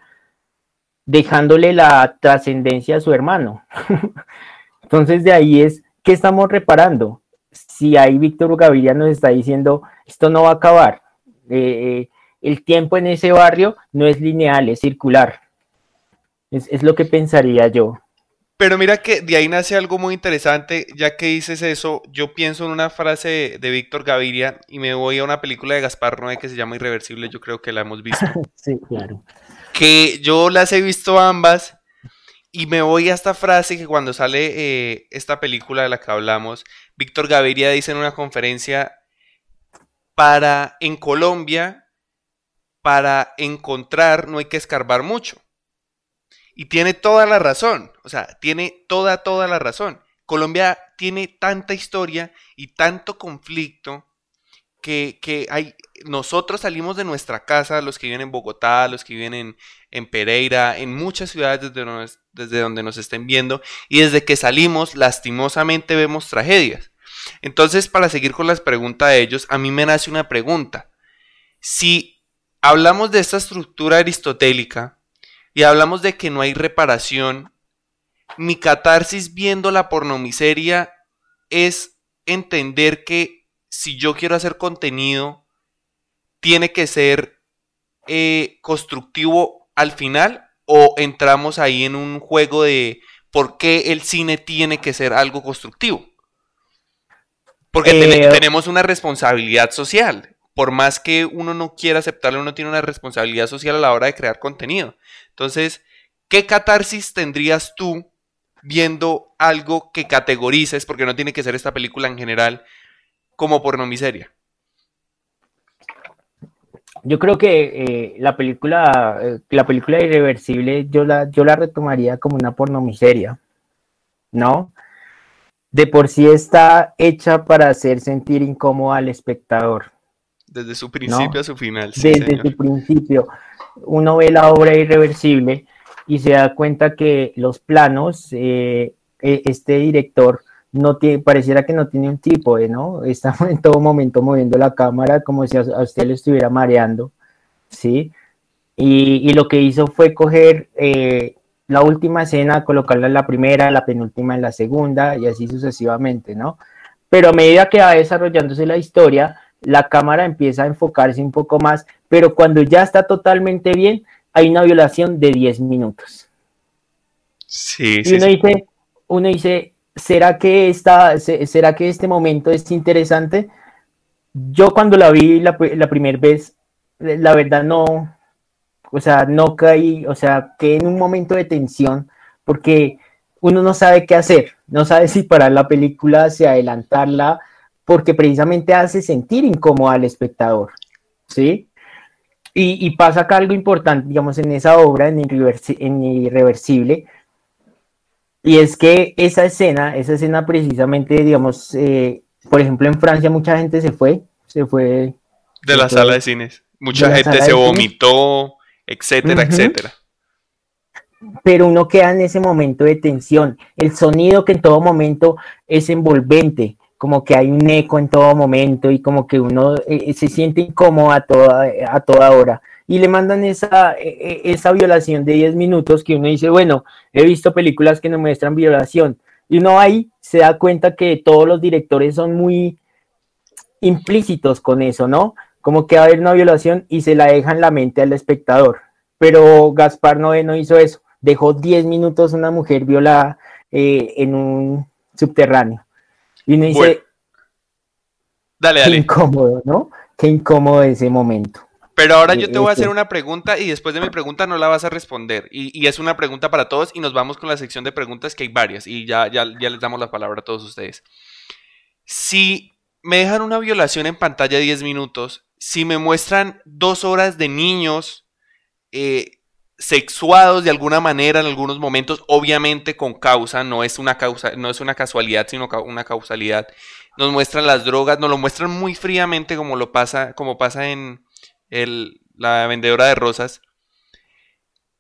dejándole la trascendencia a su hermano. Entonces de ahí es, ¿qué estamos reparando? Si ahí Víctor Gaviria nos está diciendo, esto no va a acabar, el tiempo en ese barrio no es lineal, es circular. Es lo que pensaría yo. Pero mira que de ahí nace algo muy interesante, ya que dices eso, yo pienso en una frase de, Víctor Gaviria y me voy a una película de Gaspar Noé que se llama Irreversible, yo creo que la hemos visto. sí, claro. Que yo las he visto ambas y me voy a esta frase que cuando sale eh, esta película de la que hablamos, Víctor Gaviria dice en una conferencia, para en Colombia, para encontrar no hay que escarbar mucho. Y tiene toda la razón, o sea, tiene toda, toda la razón. Colombia tiene tanta historia y tanto conflicto que, que, hay, nosotros salimos de nuestra casa, los que viven en Bogotá, los que viven en, en Pereira, en muchas ciudades desde, desde donde nos estén viendo, y desde que salimos, lastimosamente vemos tragedias. Entonces, para seguir con las preguntas de ellos, a mí me nace una pregunta. Si hablamos de esta estructura aristotélica, y hablamos de que no hay reparación, mi catarsis viendo la pornomiseria es entender que si yo quiero hacer contenido, tiene que ser eh, constructivo al final o entramos ahí en un juego de por qué el cine tiene que ser algo constructivo. Porque eh, tenemos una responsabilidad social por más que uno no quiera aceptarlo, uno tiene una responsabilidad social a la hora de crear contenido. Entonces, ¿qué catarsis tendrías tú viendo algo que categorices, porque no tiene que ser esta película en general, como pornomiseria? Yo creo que eh, la película, eh, la película irreversible, yo la, yo la retomaría como una pornomiseria, ¿no? De por sí está hecha para hacer sentir incómodo al espectador. Desde su principio a su final. Desde su principio. Uno ve la obra irreversible y se da cuenta que los planos, eh, e, este director no tiene, pareciera que no tiene un tipo, ¿no? Está en todo momento moviendo la cámara como si a, usted le estuviera mareando, ¿sí? Y, y lo que hizo fue coger eh, la última escena, colocarla en la primera, la penúltima en la segunda y así sucesivamente, ¿no? Pero a medida que va desarrollándose la historia, la cámara empieza a enfocarse un poco más, pero cuando ya está totalmente bien, hay una violación de 10 minutos. Sí, y uno dice, uno dice, ¿será que esta, será que este momento es interesante? Yo cuando la vi la, la primera vez, la verdad no, o sea, no caí, o sea, que en un momento de tensión, porque uno no sabe qué hacer, no sabe si parar la película, si adelantarla, porque precisamente hace sentir incómodo al espectador, ¿sí? Y, pasa acá algo importante, digamos, en esa obra, en, Irreversible, y es que esa escena, esa escena precisamente, digamos, eh, por ejemplo, en Francia mucha gente se fue, se fue... De la sala de cines. Mucha gente se vomitó, etcétera, etcétera. Pero uno queda en ese momento de tensión. El sonido que en todo momento es envolvente, como que hay un eco en todo momento y como que uno eh, eh, se siente incómodo a toda, a toda hora. Y le mandan esa, eh, esa violación de 10 minutos que uno dice, bueno, he visto películas que no muestran violación. Y uno ahí se da cuenta que todos los directores son muy implícitos con eso, ¿no? Como que va a haber una violación y se la dejan la mente al espectador. Pero Gaspar Noé no hizo eso. Dejó 10 minutos una mujer violada en un subterráneo. Y me dice, dale, dale. Qué incómodo, ¿no? Qué incómodo ese momento. Pero ahora yo te voy a hacer una pregunta y después de mi pregunta no la vas a responder. Y, es una pregunta para todos y nos vamos con la sección de preguntas que hay varias y ya, ya, ya les damos la palabra a todos ustedes. Si me dejan una violación en pantalla 10 minutos, si me muestran dos horas de niños eh, sexuados de alguna manera en algunos momentos, obviamente con causa, no es una causa, no es una casualidad, sino una causalidad. Nos muestran las drogas, nos lo muestran muy fríamente como lo pasa, como pasa en la vendedora de rosas.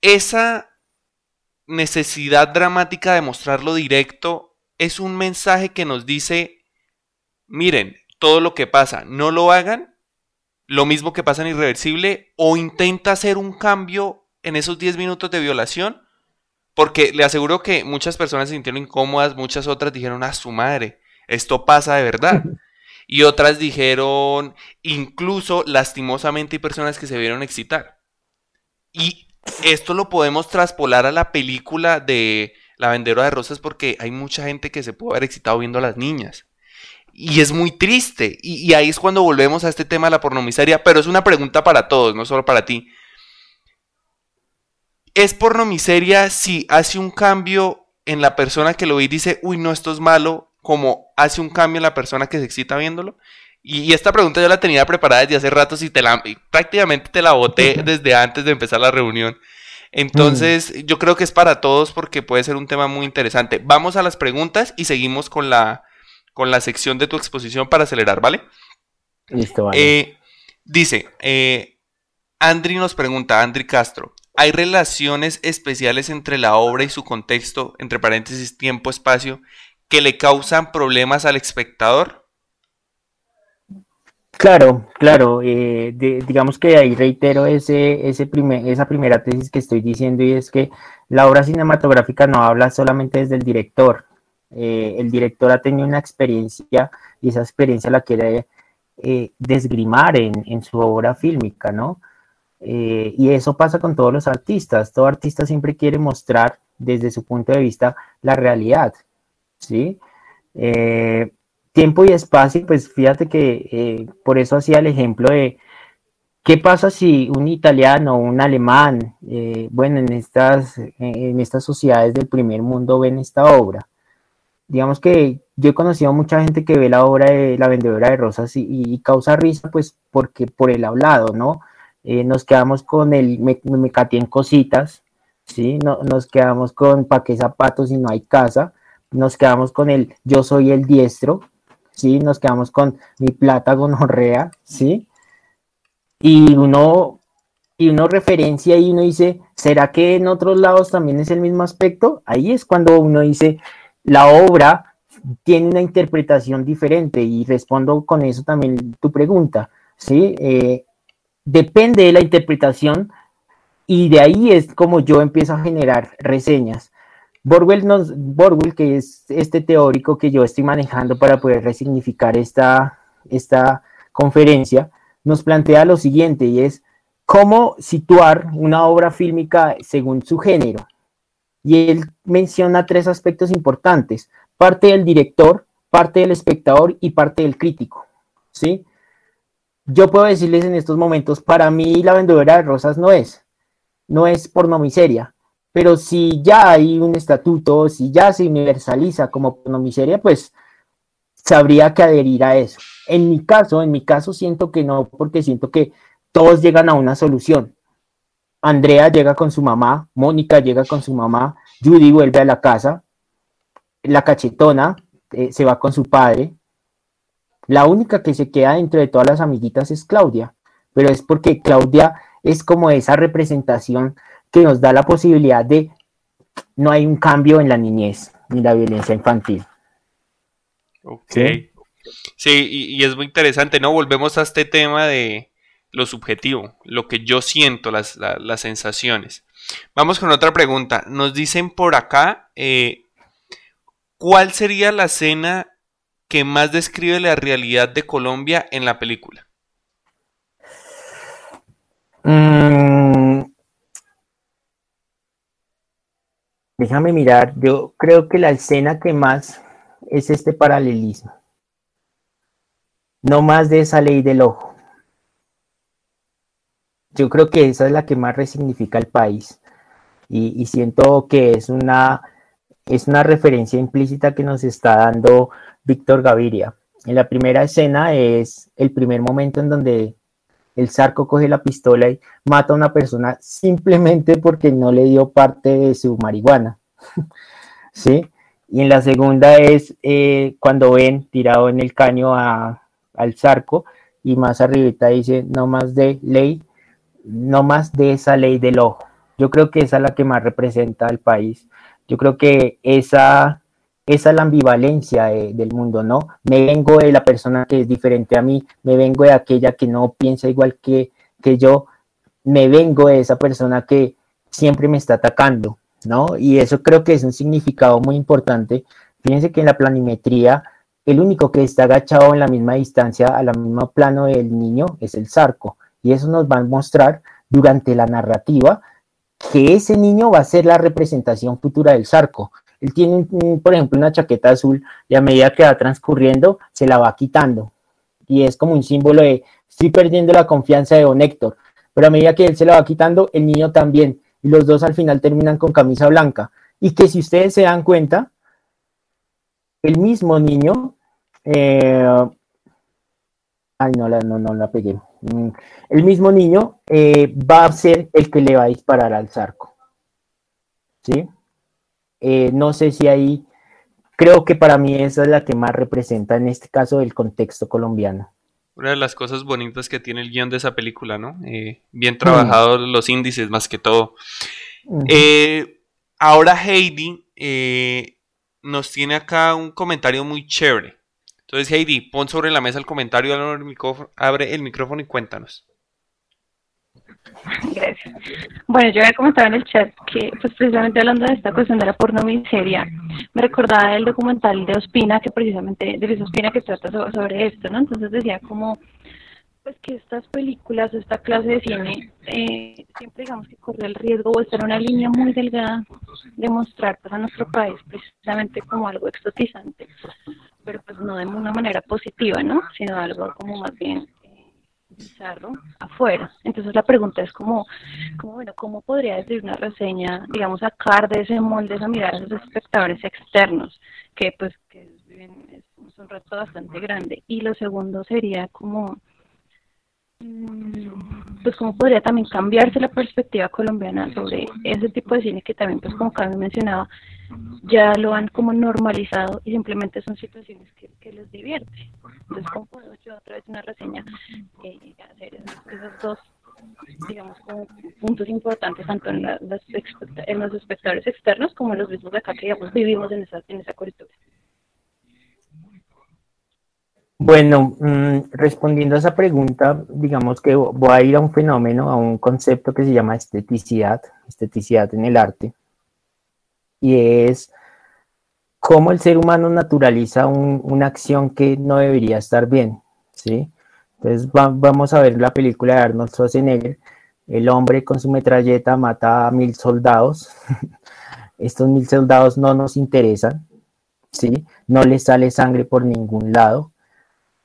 Esa necesidad dramática de mostrarlo directo es un mensaje que nos dice, miren, todo lo que pasa, no lo hagan, lo mismo que pasa en Irreversible, o intenta hacer un cambio en esos 10 minutos de violación, porque le aseguro que muchas personas se sintieron incómodas, muchas otras dijeron a su madre, esto pasa de verdad. Y otras dijeron, incluso lastimosamente hay personas que se vieron excitar. Y esto lo podemos traspolar a la película de La Vendedora de Rosas porque hay mucha gente que se puede haber excitado viendo a las niñas. Y es muy triste. Y, y ahí es cuando volvemos a este tema de la pornomiseria. Pero es una pregunta para todos, no solo para ti. ¿Es pornomiseria si hace un cambio en la persona que lo ve y dice, uy, no, esto es malo, como hace un cambio en la persona que se excita viéndolo? Y, esta pregunta yo la tenía preparada desde hace rato y, te la, prácticamente te la boté desde antes de empezar la reunión. Entonces, mm. yo creo que es para todos porque puede ser un tema muy interesante. Vamos a las preguntas y seguimos con la, con la sección de tu exposición para acelerar, ¿vale? Listo, vale. Eh, dice, eh, Andri nos pregunta, Andri Castro, ¿hay relaciones especiales entre la obra y su contexto, entre paréntesis, tiempo, espacio, que le causan problemas al espectador? Claro, claro. Eh, digamos que ahí reitero ese, ese primer, esa primera tesis que estoy diciendo y es que la obra cinematográfica no habla solamente desde el director. Eh, el director ha tenido una experiencia y esa experiencia la quiere eh, desgrimar en, en, su obra fílmica, ¿no? Y eso pasa con todos los artistas. Todo artista siempre quiere mostrar desde su punto de vista la realidad, ¿sí? tiempo y espacio, pues fíjate que eh, por eso hacía el ejemplo de qué pasa si un italiano un alemán, eh, bueno, en estas, en estas sociedades del primer mundo ven esta obra. Digamos que yo he conocido a mucha gente que ve la obra de La Vendedora de Rosas y, causa risa, pues porque por el hablado, ¿no? Eh, nos quedamos con el me, me en cositas, ¿sí? No, nos quedamos con pa' qué zapatos si no hay casa, nos quedamos con el yo soy el diestro, ¿sí? Nos quedamos con mi plata gonorrea, ¿sí? Y uno, y uno referencia y uno dice, ¿será que en otros lados también es el mismo aspecto? Ahí es cuando uno dice, la obra tiene una interpretación diferente y respondo con eso también tu pregunta, ¿sí? Eh, depende de la interpretación y de ahí es como yo empiezo a generar reseñas. Borwell, nos, Borwell, que es este teórico que yo estoy manejando para poder resignificar esta, esta conferencia, nos plantea lo siguiente y es cómo situar una obra fílmica según su género. Y él menciona tres aspectos importantes, parte del director, parte del espectador y parte del crítico. ¿sí? Yo puedo decirles en estos momentos, para mí la vendedora de rosas no es, no es pornomiseria, pero si ya hay un estatuto, si ya se universaliza como miseria, pues sabría que adherir a eso. En mi caso, en mi caso siento que no, porque siento que todos llegan a una solución. Andrea llega con su mamá, Mónica llega con su mamá, Judy vuelve a la casa, la cachetona eh, se va con su padre. La única que se queda dentro de todas las amiguitas es Claudia, pero es porque Claudia es como esa representación que nos da la posibilidad de no hay un cambio en la niñez ni la violencia infantil. Ok. Sí, y, es muy interesante, ¿no? Volvemos a este tema de lo subjetivo, lo que yo siento, las, sensaciones. Vamos con otra pregunta. Nos dicen por acá, eh, ¿cuál sería la escena que más describe la realidad de Colombia en la película? Mm, Déjame mirar, yo creo que la escena que más es este paralelismo. No más de esa ley del ojo. Yo creo que esa es la que más resignifica el país. Y, siento que es una, es una referencia implícita que nos está dando Víctor Gaviria. En la primera escena es el primer momento en donde el Zarco coge la pistola y mata a una persona simplemente porque no le dio parte de su marihuana. ¿Sí? Y en la segunda es eh, cuando ven tirado en el caño al Zarco y más arribita dice no más de ley, no más de esa ley del ojo. Yo creo que esa es la que más representa al país. Yo creo que esa, esa es la ambivalencia del mundo, ¿no? Me vengo de la persona que es diferente a mí, me vengo de aquella que no piensa igual que, que yo, me vengo de esa persona que siempre me está atacando, ¿no? Y eso creo que es un significado muy importante. Fíjense que en la planimetría el único que está agachado en la misma distancia, a la misma plano del niño, es el zarco. Y eso nos va a mostrar durante la narrativa que ese niño va a ser la representación futura del zarco. Él tiene, por ejemplo, una chaqueta azul y a medida que va transcurriendo se la va quitando. Y es como un símbolo de estoy perdiendo la confianza de Don Héctor. Pero a medida que él se la va quitando, el niño también. Y los dos al final terminan con camisa blanca. Y que si ustedes se dan cuenta, el mismo niño, eh, ay, no no, no la pegué. Mm, el mismo niño eh, va a ser el que le va a disparar al zarco. ¿Sí? Eh, no sé si ahí, creo que para mí esa es la que más representa en este caso el contexto colombiano. Una de las cosas bonitas que tiene el guion de esa película, ¿no? bien trabajados los índices más que todo. ahora Heidi nos tiene acá un comentario muy chévere. Entonces, Heidi, pon sobre la mesa el comentario, abre el micrófono y cuéntanos. Gracias. Bueno, yo había comentado en el chat que, pues precisamente hablando de esta cuestión de la pornomiseria, me recordaba el documental de Ospina, que precisamente, de Luis Ospina, que trata sobre esto, ¿no? Entonces decía como pues que estas películas, esta clase de cine, eh, siempre digamos que corre el riesgo o estar una línea muy delgada de mostrar pues, a nuestro país precisamente como algo exotizante, pero pues no de una manera positiva, ¿no? Sino algo como más bien eh, bizarro afuera. Entonces la pregunta es como, bueno, ¿cómo podría decir una reseña, digamos, sacar de ese molde esa mirada a esos espectadores externos, que pues que es un reto bastante grande? Y lo segundo sería como pues cómo podría también cambiarse la perspectiva colombiana sobre ese tipo de cine que también pues como Carmen mencionaba ya lo han como normalizado y simplemente son situaciones que, les divierte entonces cómo puedo yo a través de una reseña eh, hacer esos, dos digamos como puntos importantes tanto en, en los espectadores externos como en los mismos de acá que digamos vivimos en esa, en esa cultura bueno, mm, respondiendo a esa pregunta, digamos que voy a ir a un fenómeno, a un concepto que se llama esteticidad, esteticidad en el arte, y es cómo el ser humano naturaliza una acción que no debería estar bien, ¿sí? Entonces vamos a ver la película de Arnold Schwarzenegger, el hombre con su metralleta mata a mil soldados, estos mil soldados no nos interesan, ¿sí? No les sale sangre por ningún lado,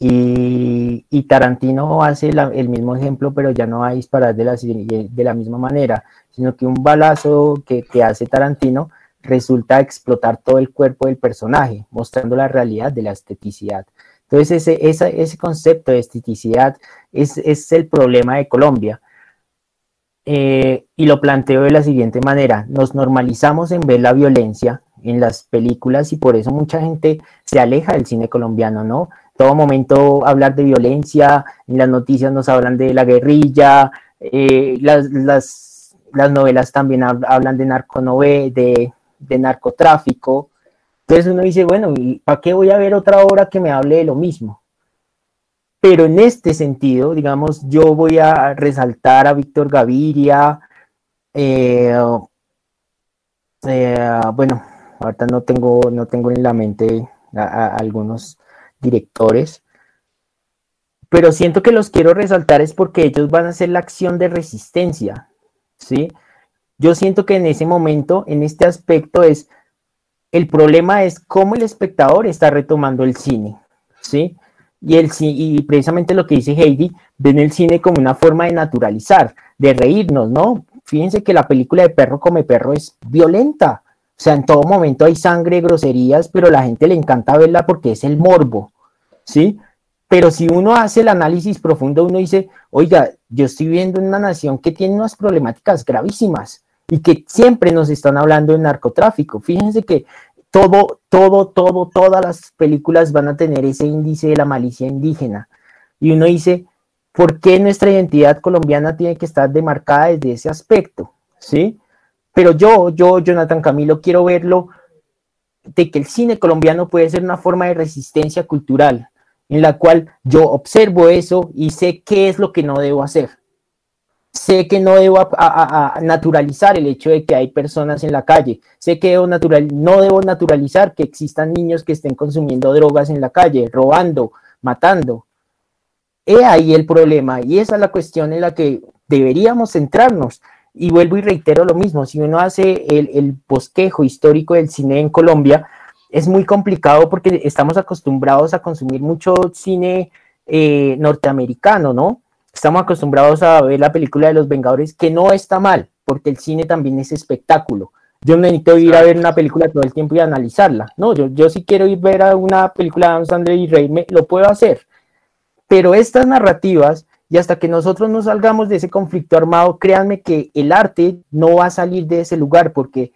y, Tarantino hace el mismo ejemplo, pero ya no va a disparar de la, de la misma manera, sino que un balazo que, hace Tarantino resulta explotar todo el cuerpo del personaje, mostrando la realidad de la esteticidad. Entonces, ese, ese concepto de esteticidad es, es, el problema de Colombia. Eh, y lo planteo de la siguiente manera, nos normalizamos en ver la violencia en las películas y por eso mucha gente se aleja del cine colombiano, ¿no? Todo momento hablar de violencia, en las noticias nos hablan de la guerrilla, eh, las, las, novelas también hablan de narconove, de, de narcotráfico. Entonces uno dice, bueno, ¿y para qué voy a ver otra obra que me hable de lo mismo? Pero en este sentido, digamos, yo voy a resaltar a Víctor Gaviria, eh, eh, bueno, ahorita no tengo, no tengo en la mente a algunos directores, pero siento que los quiero resaltar es porque ellos van a hacer la acción de resistencia, ¿sí? Yo siento que en ese momento, en este aspecto es, el problema es cómo el espectador está retomando el cine, ¿sí? Y, el, y precisamente lo que dice Heidi, ven el cine como una forma de naturalizar, de reírnos, ¿no? Fíjense que la película de Perro come perro es violenta, o sea, en todo momento hay sangre, groserías, pero la gente le encanta verla porque es el morbo, ¿sí? Pero si uno hace el análisis profundo, uno dice, oiga, yo estoy viendo una nación que tiene unas problemáticas gravísimas y que siempre nos están hablando de narcotráfico. Fíjense que todo, todo, todo, todas las películas van a tener ese índice de la malicia indígena. Y uno dice, ¿por qué nuestra identidad colombiana tiene que estar demarcada desde ese aspecto? ¿Sí? Pero yo, yo, Jonathan Camilo, quiero verlo de que el cine colombiano puede ser una forma de resistencia cultural, en la cual yo observo eso y sé qué es lo que no debo hacer. Sé que no debo naturalizar el hecho de que hay personas en la calle. Sé que no debo naturalizar que existan niños que estén consumiendo drogas en la calle, robando, matando. He ahí el problema y esa es la cuestión en la que deberíamos centrarnos. Y vuelvo y reitero lo mismo, si uno hace el, el bosquejo histórico del cine en Colombia, es muy complicado porque estamos acostumbrados a consumir mucho cine eh, norteamericano, ¿no? Estamos acostumbrados a ver la película de los Vengadores, que no está mal, porque el cine también es espectáculo. Yo no necesito ir a ver una película todo el tiempo y analizarla. No, yo, yo si quiero ir a ver a una película de Adam Sandler y reírme, lo puedo hacer. Pero estas narrativas, y hasta que nosotros no salgamos de ese conflicto armado, créanme que el arte no va a salir de ese lugar, porque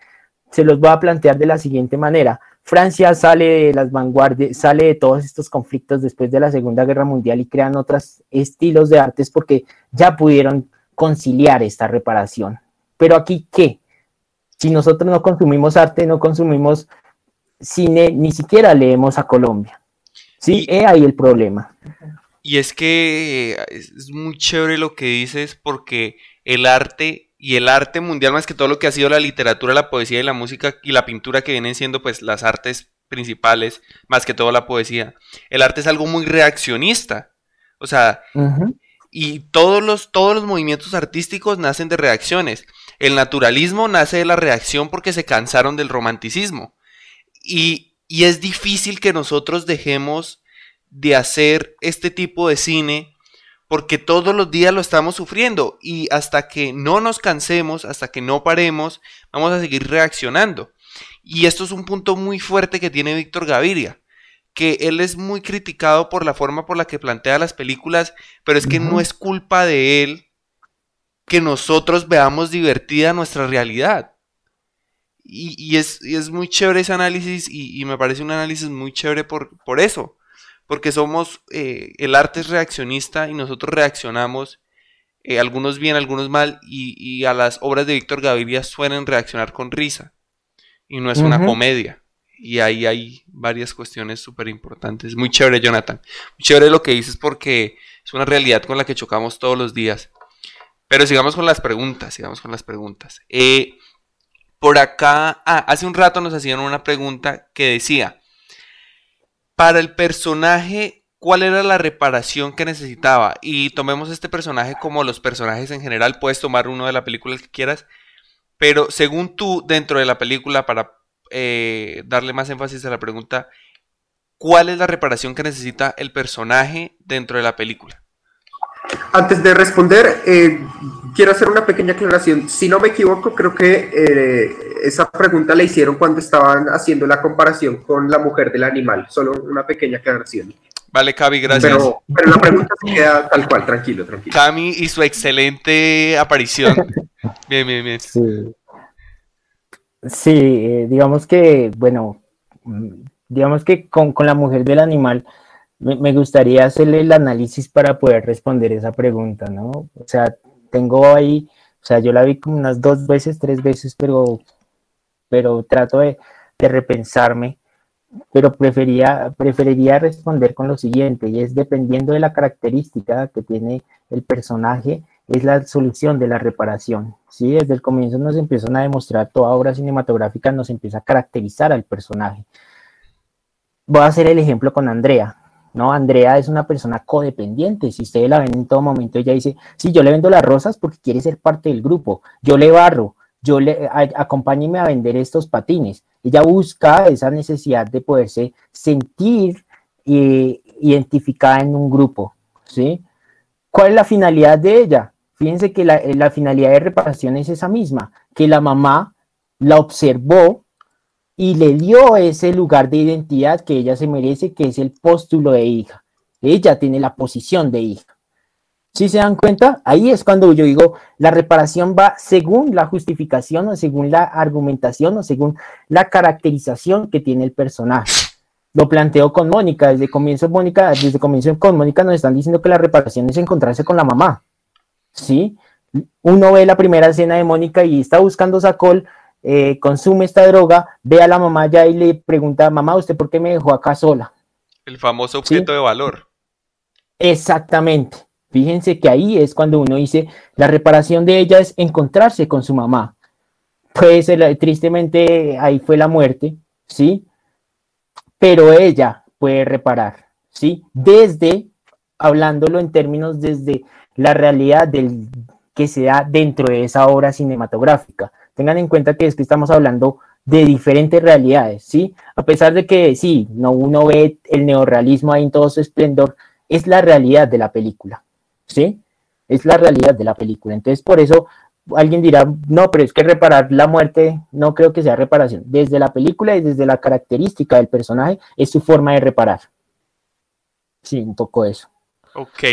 se los voy a plantear de la siguiente manera. Francia sale de las vanguardias, sale de todos estos conflictos después de la Segunda Guerra Mundial y crean otros estilos de artes porque ya pudieron conciliar esta reparación. Pero aquí, ¿qué? Si nosotros no consumimos arte, no consumimos cine, ni siquiera leemos a Colombia. Sí, y, ahí el problema. Y es que es muy chévere lo que dices porque el arte y el arte mundial más que todo lo que ha sido la literatura, la poesía y la música y la pintura que vienen siendo pues las artes principales, más que todo la poesía. El arte es algo muy reaccionista. O sea, y todos los, todos los movimientos artísticos nacen de reacciones. El naturalismo nace de la reacción porque se cansaron del romanticismo. Y, y es difícil que nosotros dejemos de hacer este tipo de cine porque todos los días lo estamos sufriendo y hasta que no nos cansemos, hasta que no paremos, vamos a seguir reaccionando. Y esto es un punto muy fuerte que tiene Víctor Gaviria, que él es muy criticado por la forma por la que plantea las películas, pero es que no es culpa de él que nosotros veamos divertida nuestra realidad. Y, es, muy chévere ese análisis y, me parece un análisis muy chévere por, por eso porque somos, eh, el arte es reaccionista y nosotros reaccionamos, eh, algunos bien, algunos mal, y, a las obras de Víctor Gaviria suelen reaccionar con risa, y no es una comedia. Y ahí hay varias cuestiones súper importantes. Muy chévere, Jonathan. Muy chévere lo que dices porque es una realidad con la que chocamos todos los días. Pero sigamos con las preguntas, sigamos con las preguntas. Eh, por acá, ah, hace un rato nos hacían una pregunta que decía, para el personaje, ¿cuál era la reparación que necesitaba? Y tomemos este personaje como los personajes en general, puedes tomar uno de la película que quieras, pero según tú, dentro de la película, para eh, darle más énfasis a la pregunta, ¿cuál es la reparación que necesita el personaje dentro de la película? Antes de responder, eh, quiero hacer una pequeña aclaración. Si no me equivoco, creo que eh, esa pregunta la hicieron cuando estaban haciendo la comparación con la mujer del animal. Solo una pequeña aclaración. Vale, Cami, gracias. Pero, la pregunta se queda tal cual, tranquilo, tranquilo. Cami y su excelente aparición. bien, bien, bien. Sí, eh, digamos que, bueno, mm, digamos que con, con la mujer del animal me, gustaría hacerle el análisis para poder responder esa pregunta, ¿no? O sea, tengo ahí, o sea, yo la vi como unas dos veces, tres veces, pero, pero trato de, repensarme, pero prefería, preferiría responder con lo siguiente, y es dependiendo de la característica que tiene el personaje, es la solución de la reparación. ¿sí? Desde el comienzo nos empiezan a demostrar, toda obra cinematográfica nos empieza a caracterizar al personaje. Voy a hacer el ejemplo con Andrea. ¿No? Andrea es una persona codependiente. Si ustedes la ven en todo momento, ella dice, sí, yo le vendo las rosas porque quiere ser parte del grupo, yo le barro, yo le acompáñeme a vender estos patines. Ella busca esa necesidad de poderse sentir eh, identificada en un grupo, ¿sí? ¿Cuál es la finalidad de ella? Fíjense que la, la finalidad de reparación es esa misma, que la mamá la observó y le dio ese lugar de identidad que ella se merece, que es el póstulo de hija. Ella tiene la posición de hija. Si se dan cuenta, ahí es cuando yo digo, la reparación va según la justificación o según la argumentación o según la caracterización que tiene el personaje. Lo planteo con Mónica, desde comienzo Mónica, desde comienzo con Mónica nos están diciendo que la reparación es encontrarse con la mamá. ¿Sí? Uno ve la primera escena de Mónica y está buscando Sacol eh, consume esta droga, ve a la mamá ya y le pregunta, mamá, ¿usted por qué me dejó acá sola? El famoso objeto de valor. Exactamente. Fíjense que ahí es cuando uno dice, la reparación de ella es encontrarse con su mamá. Pues tristemente ahí fue la muerte, ¿sí? Pero ella puede reparar, ¿sí? Desde, hablándolo en términos desde la realidad del que se da dentro de esa obra cinematográfica. Tengan en cuenta que es que estamos hablando de diferentes realidades, ¿sí? A pesar de que sí, no uno ve el neorrealismo ahí en todo su esplendor, es la realidad de la película, ¿sí? Es la realidad de la película. Entonces, por eso alguien dirá, no, pero es que reparar la muerte no creo que sea reparación. Desde la película y desde la característica del personaje es su forma de reparar. Sí, un poco eso. Ok.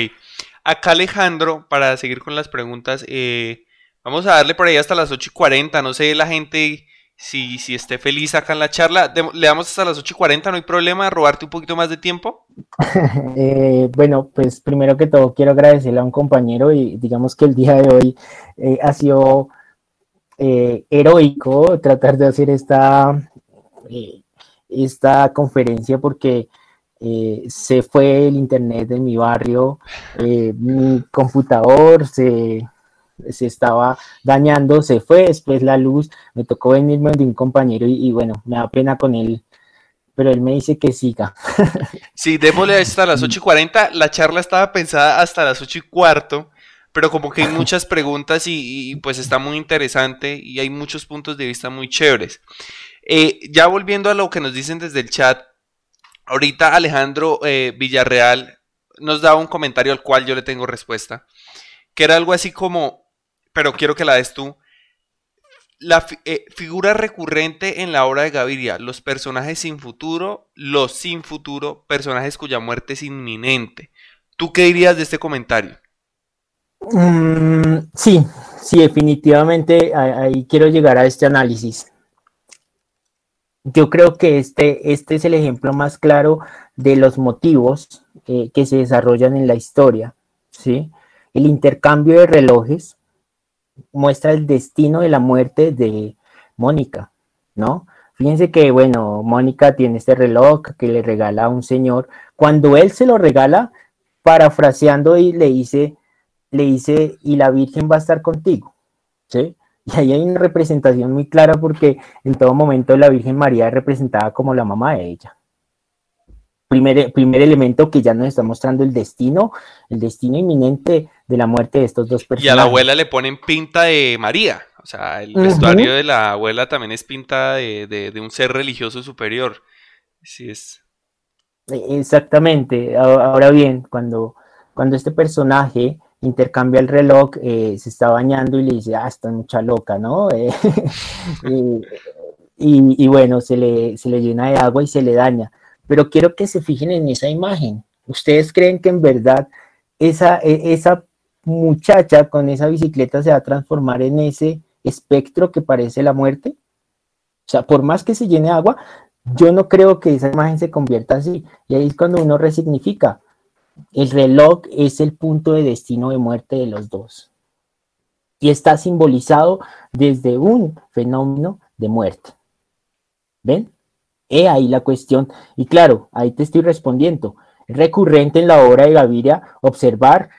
Acá Alejandro, para seguir con las preguntas, eh, vamos a darle por ahí hasta las 8 y 40. No sé la gente si, si esté feliz acá en la charla. le damos hasta las 8 y 40, no hay problema, robarte un poquito más de tiempo. Eh, bueno, pues primero que todo quiero agradecerle a un compañero y digamos que el día de hoy eh, ha sido heroico tratar de hacer esta, esta conferencia porque eh, se fue el internet de mi barrio, eh, mi computador se, se, estaba dañando, se fue después la luz, me tocó venirme de un compañero y, bueno, me da pena con él, pero él me dice que siga. Sí, démosle hasta las 8 y 40, la charla estaba pensada hasta las 8 y cuarto, pero como que hay muchas preguntas y, pues está muy interesante y hay muchos puntos de vista muy chéveres. Eh, ya volviendo a lo que nos dicen desde el chat, Ahorita Alejandro eh, Villarreal nos da un comentario al cual yo le tengo respuesta, que era algo así como, pero quiero que la des tú, la eh, figura recurrente en la obra de Gaviria, los personajes sin futuro, los sin futuro, personajes cuya muerte es inminente. ¿Tú qué dirías de este comentario? Mm, sí, sí, definitivamente ahí quiero llegar a este análisis yo creo que este, este es el ejemplo más claro de los motivos eh, que se desarrollan en la historia. ¿sí? El intercambio de relojes muestra el destino de la muerte de Mónica, ¿no? Fíjense que, bueno, Mónica tiene este reloj que le regala a un señor. Cuando él se lo regala, parafraseando y le dice, le dice, y la Virgen va a estar contigo, ¿sí? Y ahí hay una representación muy clara porque en todo momento la Virgen María es representada como la mamá de ella. Primer, primer elemento que ya nos está mostrando el destino, el destino inminente de la muerte de estos dos personajes. Y a la abuela le ponen pinta de María, o sea, el vestuario de la abuela también es pinta de, de un ser religioso superior. Sí es. Exactamente. Ahora bien, cuando, cuando este personaje intercambia el reloj, eh, se está bañando y le dice, ah, está mucha loca, ¿no? Eh, y, bueno, se le, se le llena de agua y se le daña. Pero quiero que se fijen en esa imagen. ¿Ustedes creen que en verdad esa, e, esa muchacha con esa bicicleta se va a transformar en ese espectro que parece la muerte? O sea, por más que se llene agua, yo no creo que esa imagen se convierta así. Y ahí es cuando uno resignifica el reloj es el punto de destino de muerte de los dos. Y está simbolizado desde un fenómeno de muerte. ¿Ven? He ahí la cuestión. Y claro, ahí te estoy respondiendo. Es recurrente en la obra de Gaviria observar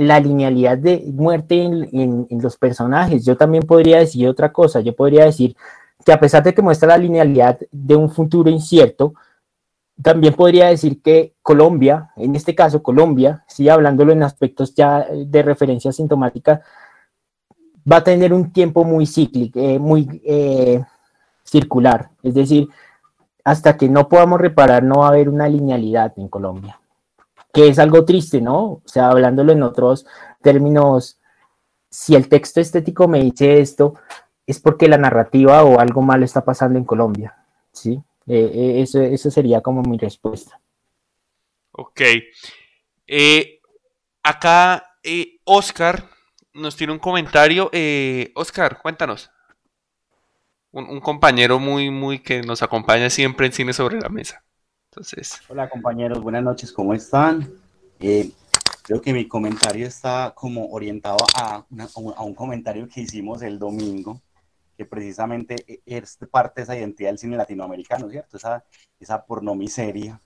la linealidad de muerte en, los personajes. Yo también podría decir otra cosa. Yo podría decir que a pesar de que muestra la linealidad de un futuro incierto, también podría decir que Colombia, en este caso Colombia, sí hablándolo en aspectos ya de referencia sintomática, va a tener un tiempo muy cíclico, eh, muy eh, circular. Es decir, hasta que no podamos reparar no va a haber una linealidad en Colombia, que es algo triste, ¿no? O sea, hablándolo en otros términos, si el texto estético me dice esto, es porque la narrativa o algo malo está pasando en Colombia, ¿sí? Eh, eh, eso, sería como mi respuesta. Ok. Eh, acá Oscar nos tiene un comentario. Oscar, cuéntanos. Un, compañero muy, muy que nos acompaña siempre en Cine sobre la Mesa. Entonces. Hola compañeros, buenas noches, ¿cómo están? creo que mi comentario está como orientado a, a un comentario que hicimos el domingo que precisamente e, es parte de esa identidad del cine latinoamericano, ¿cierto? Esa, esa pornomiseria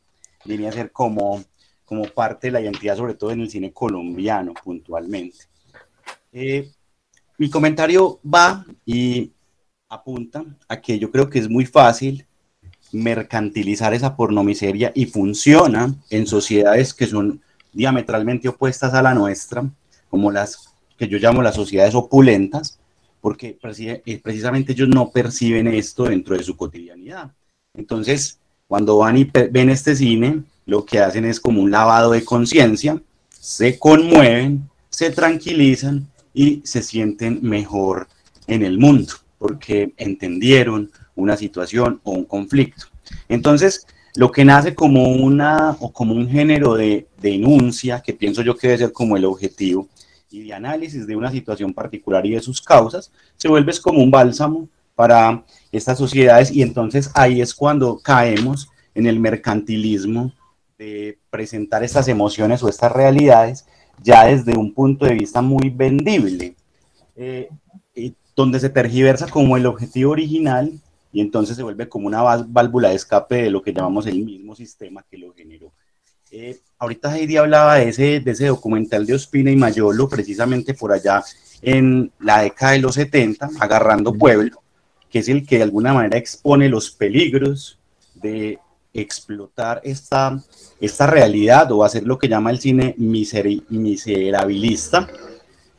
viene a ser como, como parte de la identidad, sobre todo en el cine colombiano puntualmente. Eh, mi comentario va y apunta a que yo creo que es muy fácil mercantilizar esa pornomiseria y funciona en sociedades que son diametralmente opuestas a la nuestra, como las que yo llamo las sociedades opulentas, porque eh, precisamente ellos no perciben esto dentro de su cotidianidad. Entonces, cuando van y ven este cine, lo que hacen es como un lavado de conciencia, se conmueven, se tranquilizan y se sienten mejor en el mundo, porque entendieron una situación o un conflicto. Entonces, lo que nace como una o como un género de denuncia, que pienso yo que debe ser como el objetivo, y de análisis de una situación particular y de sus causas, se vuelve como un bálsamo para estas sociedades y entonces ahí es cuando caemos en el mercantilismo de presentar estas emociones o estas realidades ya desde un punto de vista muy vendible, eh, donde se tergiversa como el objetivo original y entonces se vuelve como una válvula de escape de lo que llamamos el mismo sistema que lo generó. Eh, ahorita Heidi hablaba de ese, de ese documental de Ospina y Mayolo, precisamente por allá en la década de los 70, Agarrando Pueblo, que es el que de alguna manera expone los peligros de explotar esta, esta realidad o hacer lo que llama el cine miserabilista,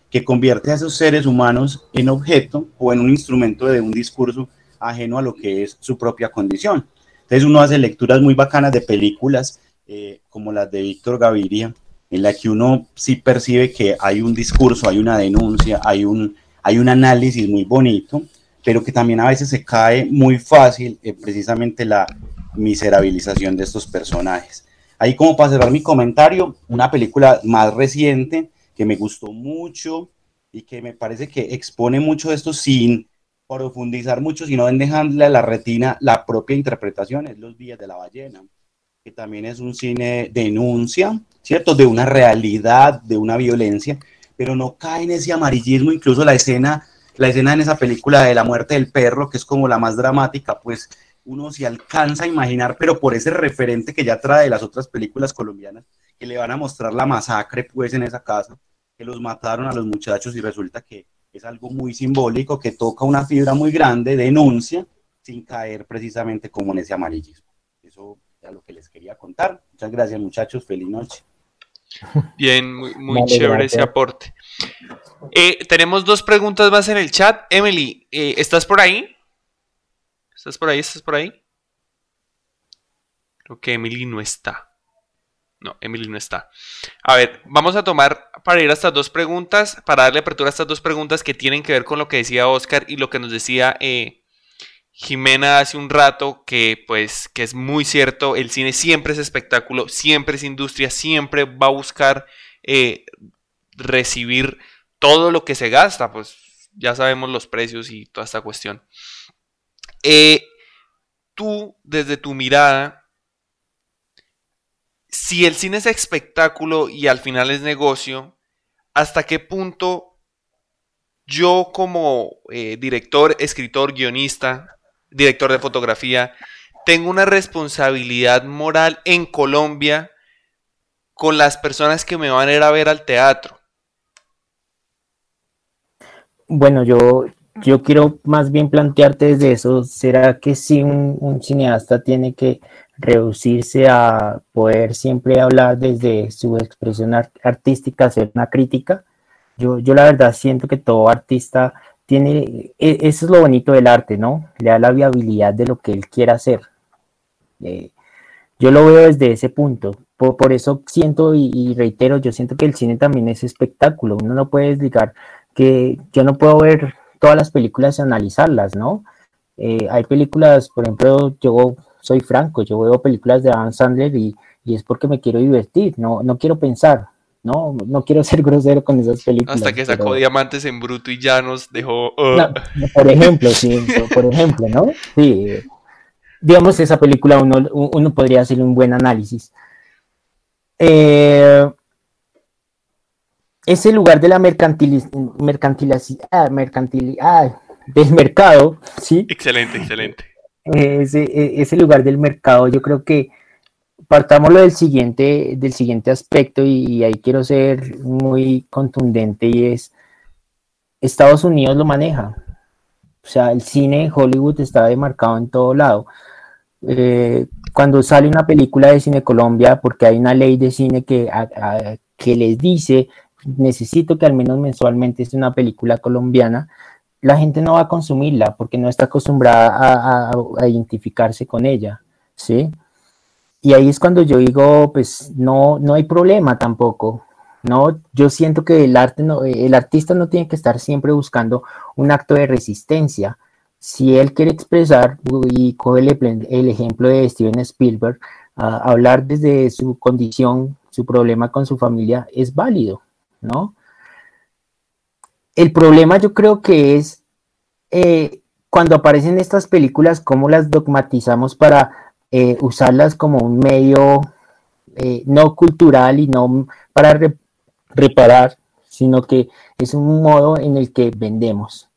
que convierte a esos seres humanos en objeto o en un instrumento de un discurso ajeno a lo que es su propia condición. Entonces uno hace lecturas muy bacanas de películas eh, como las de Víctor Gaviria, en la que uno sí percibe que hay un discurso, hay una denuncia, hay un, hay un análisis muy bonito, pero que también a veces se cae muy fácil en precisamente la miserabilización de estos personajes. Ahí como para cerrar mi comentario, una película más reciente que me gustó mucho y que me parece que expone mucho esto sin profundizar mucho, sino en dejarle a la retina la propia interpretación, es Los Días de la Ballena, que también es un cine denuncia, ¿cierto? De una realidad, de una violencia, pero no cae en ese amarillismo, incluso la escena, la escena en esa película de la muerte del perro, que es como la más dramática, pues uno se alcanza a imaginar, pero por ese referente que ya trae de las otras películas colombianas, que le van a mostrar la masacre pues en esa casa, que los mataron a los muchachos y resulta que es algo muy simbólico que toca una fibra muy grande, denuncia, sin caer precisamente como en ese amarillismo. Eso es lo que les quería contar. Muchas gracias muchachos, feliz noche. Bien, muy, chévere ese aporte. Eh, tenemos dos preguntas más en el chat. Emily, eh, ¿estás por ahí? ¿Estás por ahí? ¿Estás por ahí? Creo que Emily no está. No, Emily no está. A ver, vamos a tomar para ir a estas dos preguntas, para darle apertura a estas dos preguntas que tienen que ver con lo que decía Oscar y lo que nos decía eh, Jimena hace un rato, que pues que es muy cierto, el cine siempre es espectáculo, siempre es industria, siempre va a buscar eh, recibir todo lo que se gasta, pues ya sabemos los precios y toda esta cuestión. Eh, tú, desde tu mirada, si el cine es espectáculo y al final es negocio, ¿hasta qué punto yo como eh, director, escritor, guionista, director de fotografía, tengo una responsabilidad moral en Colombia con las personas que me van a ir a ver al teatro? Bueno, yo, yo quiero más bien plantearte desde eso, ¿será que si un cineasta tiene que reducirse a poder siempre hablar desde su expresión artística, hacer una crítica. Yo, yo la verdad siento que todo artista tiene, e, eso es lo bonito del arte, ¿no? Le da la viabilidad de lo que él quiera hacer. Eh, yo lo veo desde ese punto. Por, eso siento y, reitero, yo siento que el cine también es espectáculo. Uno no puede explicar que yo no puedo ver todas las películas y analizarlas, ¿no? Eh, hay películas, por ejemplo, yo soy franco, yo veo películas de Adam Sandler y, es porque me quiero divertir, no, no quiero pensar, no, no quiero ser grosero con esas películas. Hasta que sacó Diamantes en Bruto y ya nos dejó... Uh. por ejemplo, sí, por, ejemplo, ¿no? Sí, digamos, esa película uno, uno podría hacer un buen análisis. Eh, ese lugar de la mercantilización, ah, mercantil, ah, del mercado, ¿sí? Excelente, excelente ese, ese lugar del mercado, yo creo que partámoslo del siguiente, del siguiente aspecto y, ahí quiero ser muy contundente y es Estados Unidos lo maneja. O sea, el cine Hollywood está demarcado en todo lado. Eh, cuando sale una película de Cine Colombia, porque hay una ley de cine que, que les dice, necesito que al menos mensualmente esté una película colombiana, la gente no va a consumirla porque no está acostumbrada a, identificarse con ella, ¿sí? Y ahí es cuando yo digo, pues no, no hay problema tampoco, ¿no? Yo siento que el, arte no, el artista no tiene que estar siempre buscando un acto de resistencia. Si él quiere expresar, y coge el, ejemplo de Steven Spielberg, hablar desde su condición, su problema con su familia, es válido, ¿no? El problema yo creo que es eh, cuando aparecen estas películas, cómo las dogmatizamos para eh, usarlas como un medio eh, no cultural y no para reparar, sino que es un modo en el que vendemos.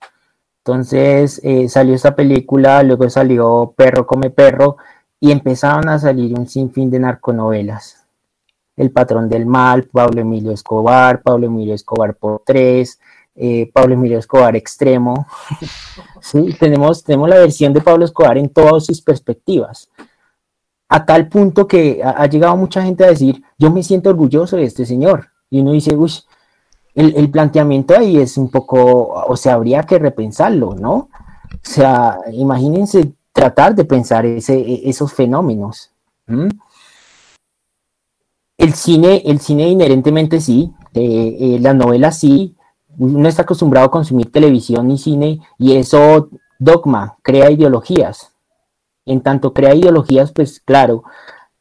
Entonces salió esta película, luego salió Perro come perro y empezaron a salir un sinfín de narconovelas. El patrón del mal, Pablo Emilio Escobar, Pablo Emilio Escobar por tres, eh, Pablo Emilio Escobar extremo. ¿sí? tenemos, tenemos la versión de Pablo Escobar en todas sus perspectivas. A tal punto que ha, llegado mucha gente a decir, yo me siento orgulloso de este señor. Y uno dice, uy, el, planteamiento ahí es un poco, o sea, habría que repensarlo, ¿no? O sea, imagínense tratar de pensar ese, e, esos fenómenos. El cine, el cine inherentemente sí, eh, eh, la novela sí, uno está acostumbrado a consumir televisión y cine y eso dogma, crea ideologías. En tanto crea ideologías, pues claro,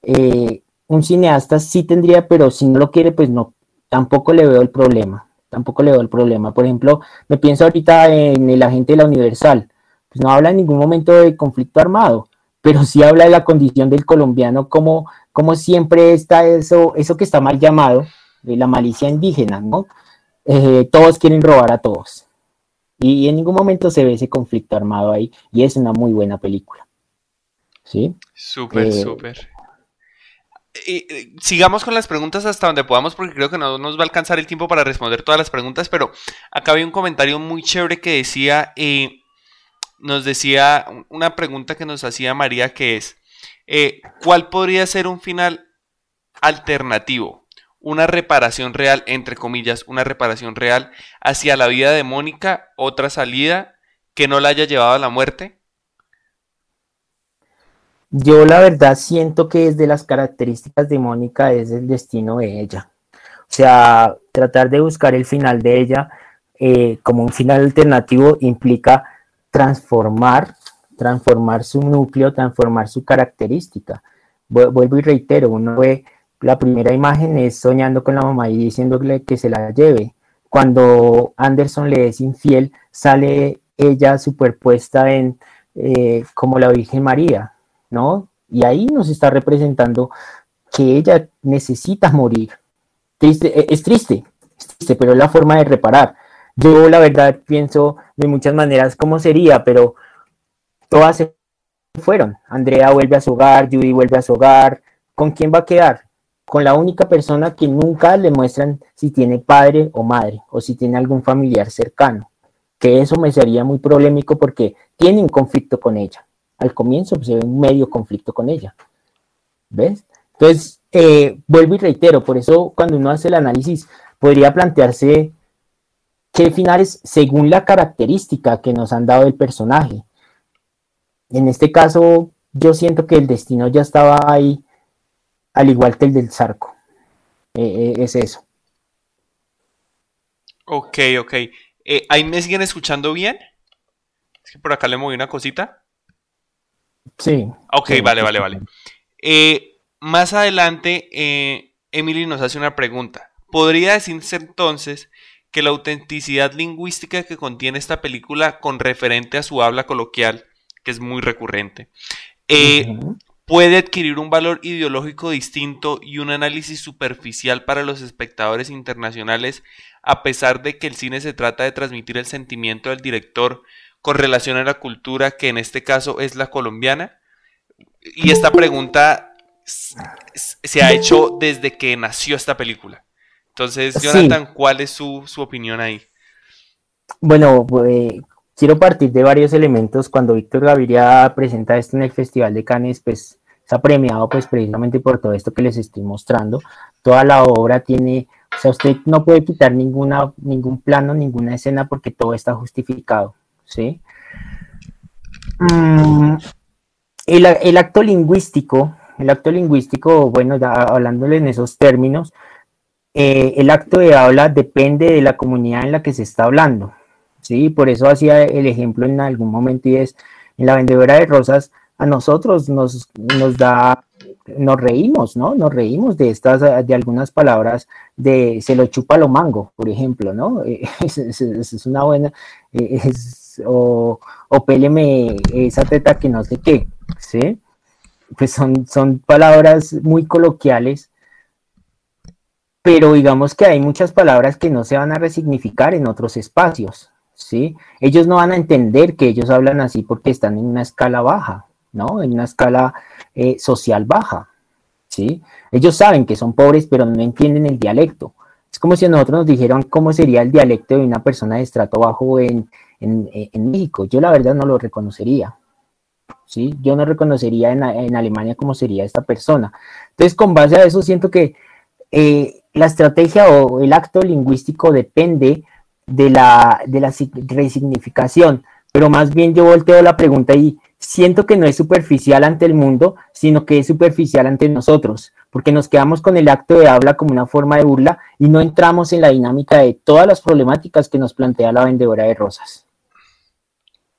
eh, un cineasta sí tendría, pero si no lo quiere, pues no, tampoco le veo el problema, tampoco le veo el problema. Por ejemplo, me pienso ahorita en el agente de la Universal, pues no habla en ningún momento de conflicto armado, pero sí habla de la condición del colombiano, como, como siempre está eso, eso que está mal llamado, de la malicia indígena, ¿no? Eh, todos quieren robar a todos. Y en ningún momento se ve ese conflicto armado ahí. Y es una muy buena película. ¿Sí? Súper, eh, súper. Eh, sigamos con las preguntas hasta donde podamos porque creo que no nos va a alcanzar el tiempo para responder todas las preguntas, pero acá había un comentario muy chévere que decía, nos decía una pregunta que nos hacía María que es, ¿cuál podría ser un final alternativo? Una reparación real, entre comillas, una reparación real hacia la vida de Mónica, otra salida que no la haya llevado a la muerte? Yo la verdad siento que es de las características de Mónica es el destino de ella. O sea, tratar de buscar el final de ella eh, como un final alternativo implica transformar, transformar su núcleo, transformar su característica. Vuelvo y reitero, uno ve la primera imagen es soñando con la mamá y diciéndole que se la lleve. Cuando Anderson le es infiel, sale ella superpuesta en eh, como la Virgen María, ¿no? Y ahí nos está representando que ella necesita morir. Triste, e, es triste, es triste, pero es la forma de reparar. Yo la verdad pienso de muchas maneras cómo sería, pero todas se fueron. Andrea vuelve a su hogar, Judy vuelve a su hogar. ¿Con quién va a quedar? Con la única persona que nunca le muestran si tiene padre o madre o si tiene algún familiar cercano. Que eso me sería muy polémico porque tiene un conflicto con ella. Al comienzo pues, se ve un medio conflicto con ella. ¿Ves? Entonces, eh, vuelvo y reitero, por eso cuando uno hace el análisis podría plantearse qué finales según la característica que nos han dado el personaje. En este caso, yo siento que el destino ya estaba ahí al igual que el del Zarco. Eh, eh, es eso. Ok, ok. Eh, ¿Ahí me siguen escuchando bien? Es que por acá le moví una cosita. Sí. Ok, vale, vale, vale. más adelante, Emily nos hace una pregunta. ¿Podría decirse entonces que la autenticidad lingüística que contiene esta película con referente a su habla coloquial, que es muy recurrente, puede adquirir un valor ideológico distinto y un análisis superficial para los espectadores internacionales, a pesar de que el cine se trata de transmitir el sentimiento del director con relación a la cultura, que en este caso es la colombiana. Y esta pregunta se ha hecho desde que nació esta película. Entonces, Jonathan, ¿cuál es su, opinión ahí? Bueno, eh, quiero partir de varios elementos. Cuando Víctor Gaviria presenta esto en el Festival de Cannes, pues ha premiado pues precisamente por todo esto que les estoy mostrando. Toda la obra tiene, o sea, usted no puede quitar ninguna, ningún plano, ninguna escena porque todo está justificado, ¿sí? Mm, el, acto lingüístico, el acto lingüístico, bueno, ya hablándole en esos términos, eh, el acto de habla depende de la comunidad en la que se está hablando, ¿sí? Por eso hacía el ejemplo en algún momento y es, en la vendedora de rosas, a nosotros nos, nos da, nos reímos, ¿no? Nos reímos de estas, de algunas palabras de se lo chupa lo mango, por ejemplo, ¿no? Es, es, una buena, es, o, o péleme esa teta que no sé qué, ¿sí? Pues son, son palabras muy coloquiales, pero digamos que hay muchas palabras que no se van a resignificar en otros espacios, ¿sí? Ellos no van a entender que ellos hablan así porque están en una escala baja, ¿no? En una escala eh, social baja, ¿sí? Ellos saben que son pobres, pero no entienden el dialecto. Es como si a nosotros nos dijeran cómo sería el dialecto de una persona de estrato bajo en, México. Yo la verdad no lo reconocería, ¿sí? Yo no reconocería en, Alemania cómo sería esta persona. Entonces, con base a eso, siento que eh, la estrategia o el acto lingüístico depende de la, de la resignificación, pero más bien yo volteo la pregunta y siento que no es superficial ante el mundo, sino que es superficial ante nosotros, porque nos quedamos con el acto de habla como una forma de burla y no entramos en la dinámica de todas las problemáticas que nos plantea la vendedora de rosas.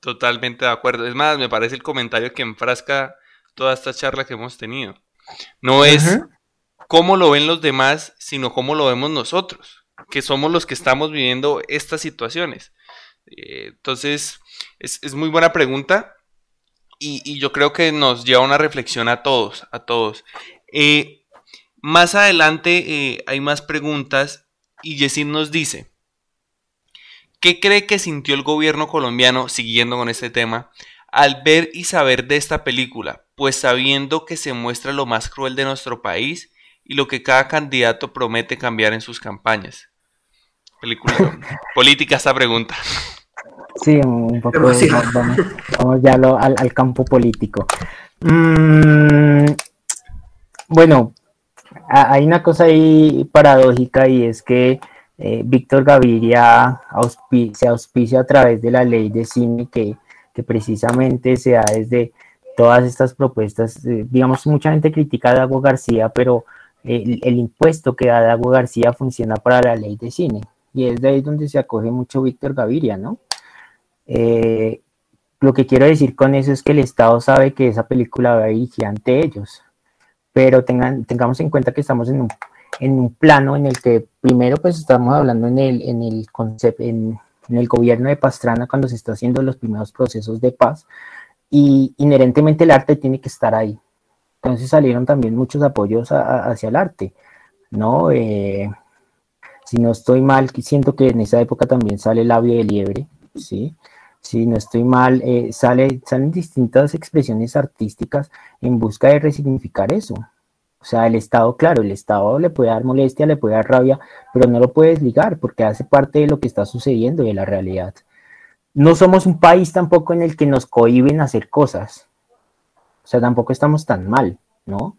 Totalmente de acuerdo. Es más, me parece el comentario que enfrasca toda esta charla que hemos tenido. No es cómo lo ven los demás, sino cómo lo vemos nosotros, que somos los que estamos viviendo estas situaciones. Eh, entonces, es, es muy buena pregunta y, yo creo que nos lleva a una reflexión a todos, a todos. Eh, más adelante eh, hay más preguntas y Yesid nos dice, ¿qué cree que sintió el gobierno colombiano, siguiendo con este tema, al ver y saber de esta película? Pues sabiendo que se muestra lo más cruel de nuestro país y lo que cada candidato promete cambiar en sus campañas. Película política esta pregunta. Sí, un poco. Vamos, ya al, campo político. Mm, bueno, hay una cosa ahí paradójica y es que eh, Víctor Gaviria se auspicia a través de la ley de cine que, precisamente se da desde todas estas propuestas. Eh, digamos, mucha gente critica a Dago García, pero el, el, impuesto que da Dago García funciona para la ley de cine. Y es de ahí donde se acoge mucho Víctor Gaviria, ¿no? Eh, lo que quiero decir con eso es que el Estado sabe que esa película va a dirigir ante ellos, pero tengan, tengamos en cuenta que estamos en un, en un plano en el que primero pues estamos hablando en el, en el concepto, en, el gobierno de Pastrana cuando se está haciendo los primeros procesos de paz y inherentemente el arte tiene que estar ahí. Entonces salieron también muchos apoyos hacia el arte, ¿no? Eh, si no estoy mal, siento que en esa época también sale el labio de liebre, ¿sí? si no estoy mal, eh, sale, salen distintas expresiones artísticas en busca de resignificar eso. O sea, el Estado, claro, el Estado le puede dar molestia, le puede dar rabia, pero no lo puede desligar porque hace parte de lo que está sucediendo y de la realidad. No somos un país tampoco en el que nos cohiben hacer cosas. O sea, tampoco estamos tan mal, ¿no?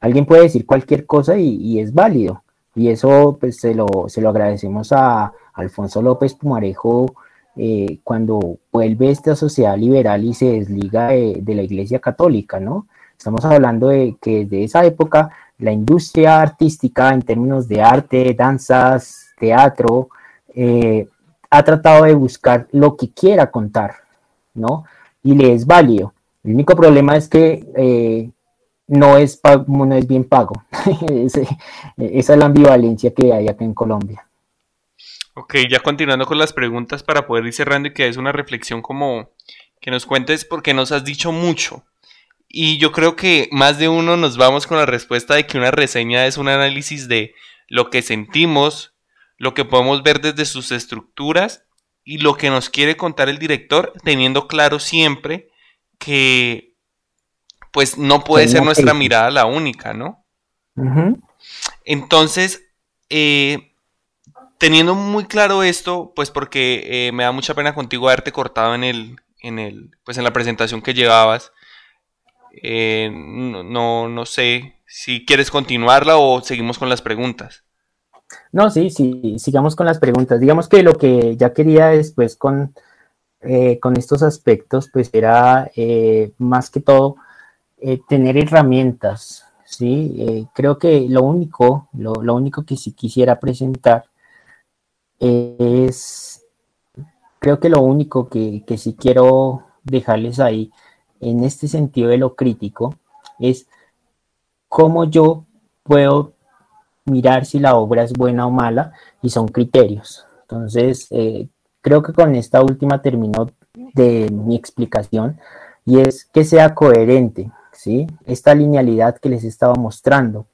Alguien puede decir cualquier cosa y, es válido. Y eso pues se lo, se lo agradecemos a Alfonso López Pumarejo eh, cuando vuelve esta sociedad liberal y se desliga de, la Iglesia Católica, ¿no? Estamos hablando de que desde esa época la industria artística en términos de arte, danzas, teatro, eh, ha tratado de buscar lo que quiera contar, ¿no? Y le es válido. El único problema es que eh, no, es no es bien pago. esa es la ambivalencia que hay acá en Colombia. Ok, ya continuando con las preguntas para poder ir cerrando y que es una reflexión como que nos cuentes porque nos has dicho mucho. Y yo creo que más de uno nos vamos con la respuesta de que una reseña es un análisis de lo que sentimos, lo que podemos ver desde sus estructuras y lo que nos quiere contar el director, teniendo claro siempre que pues no puede ser nuestra mirada la única, ¿no? Entonces, eh, teniendo muy claro esto, pues porque eh, me da mucha pena contigo haberte cortado en el, en el, pues en la presentación que llevabas. Eh, no, no, no sé si quieres continuarla o seguimos con las preguntas. No, sí, sí, sigamos con las preguntas. Digamos que lo que ya quería después con, eh, con estos aspectos, pues era eh, más que todo eh, tener herramientas, ¿sí? Eh, creo que lo único, lo, lo único que sí quisiera presentar es, creo que lo único que, que sí quiero dejarles ahí en este sentido de lo crítico es cómo yo puedo mirar si la obra es buena o mala y son criterios. Entonces, eh, creo que con esta última termino de mi explicación y es que sea coherente, ¿sí? Esta linealidad que les estaba mostrando.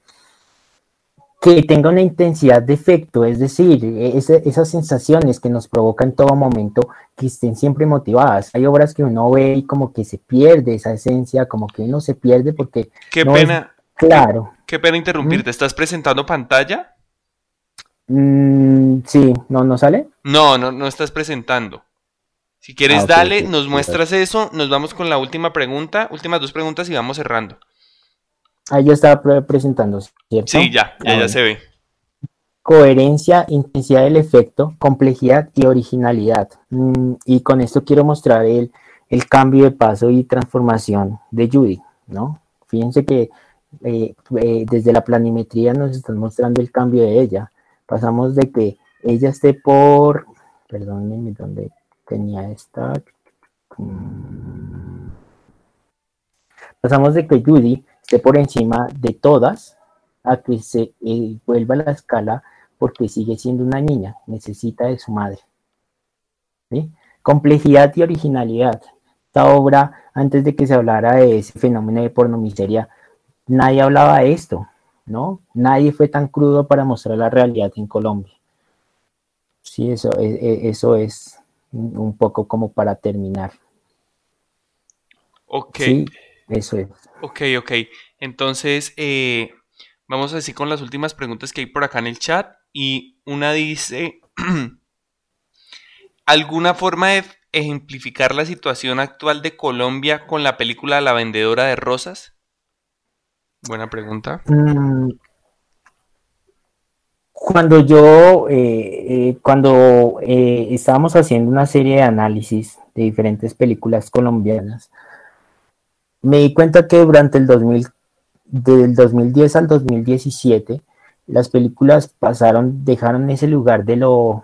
Que tenga una intensidad de efecto, es decir, ese- esas sensaciones que nos provoca en todo momento, que estén siempre motivadas. Hay obras que uno ve y como que se pierde esa esencia, como que uno se pierde porque, Qué No, es- pena, claro, qué pena interrumpirte. ¿Estás presentando pantalla? mm, sí, no, no sale. No, no, no estás presentando. Si quieres, Ah, dale, nos muestras eso, nos vamos con la última pregunta, últimas dos preguntas y vamos cerrando. Ahí yo estaba pre- presentando, ¿cierto? Sí, ya, ya, Ah, ya se ve. Coherencia, intensidad del efecto, complejidad y originalidad. Mm, y con esto quiero mostrar el, el cambio de paso y transformación de Judy, ¿no? Fíjense que eh, eh, desde la planimetría nos están mostrando el cambio de ella. Pasamos de que ella esté por, perdónenme, ¿dónde tenía esta? Mm. Pasamos de que Judy esté por encima de todas a que se eh, vuelva a la escala porque sigue siendo una niña, necesita de su madre. Complejidad y originalidad. Esta obra, antes de que se hablara de ese fenómeno de pornomiseria, nadie hablaba de esto, ¿no? Nadie fue tan crudo para mostrar la realidad en Colombia. Sí, eso, e- e- eso es un poco como para terminar. Ok, Sí, eso es. ok, ok. Entonces, eh, vamos a decir con las últimas preguntas que hay por acá en el chat. Y una dice, ¿alguna forma de ejemplificar la situación actual de Colombia con la película La vendedora de rosas? Buena pregunta. Mm, Cuando yo, eh, eh, cuando eh, estábamos haciendo una serie de análisis de diferentes películas colombianas, me di cuenta que durante el 2000, del 2010 al 2017, las películas pasaron, dejaron ese lugar de lo,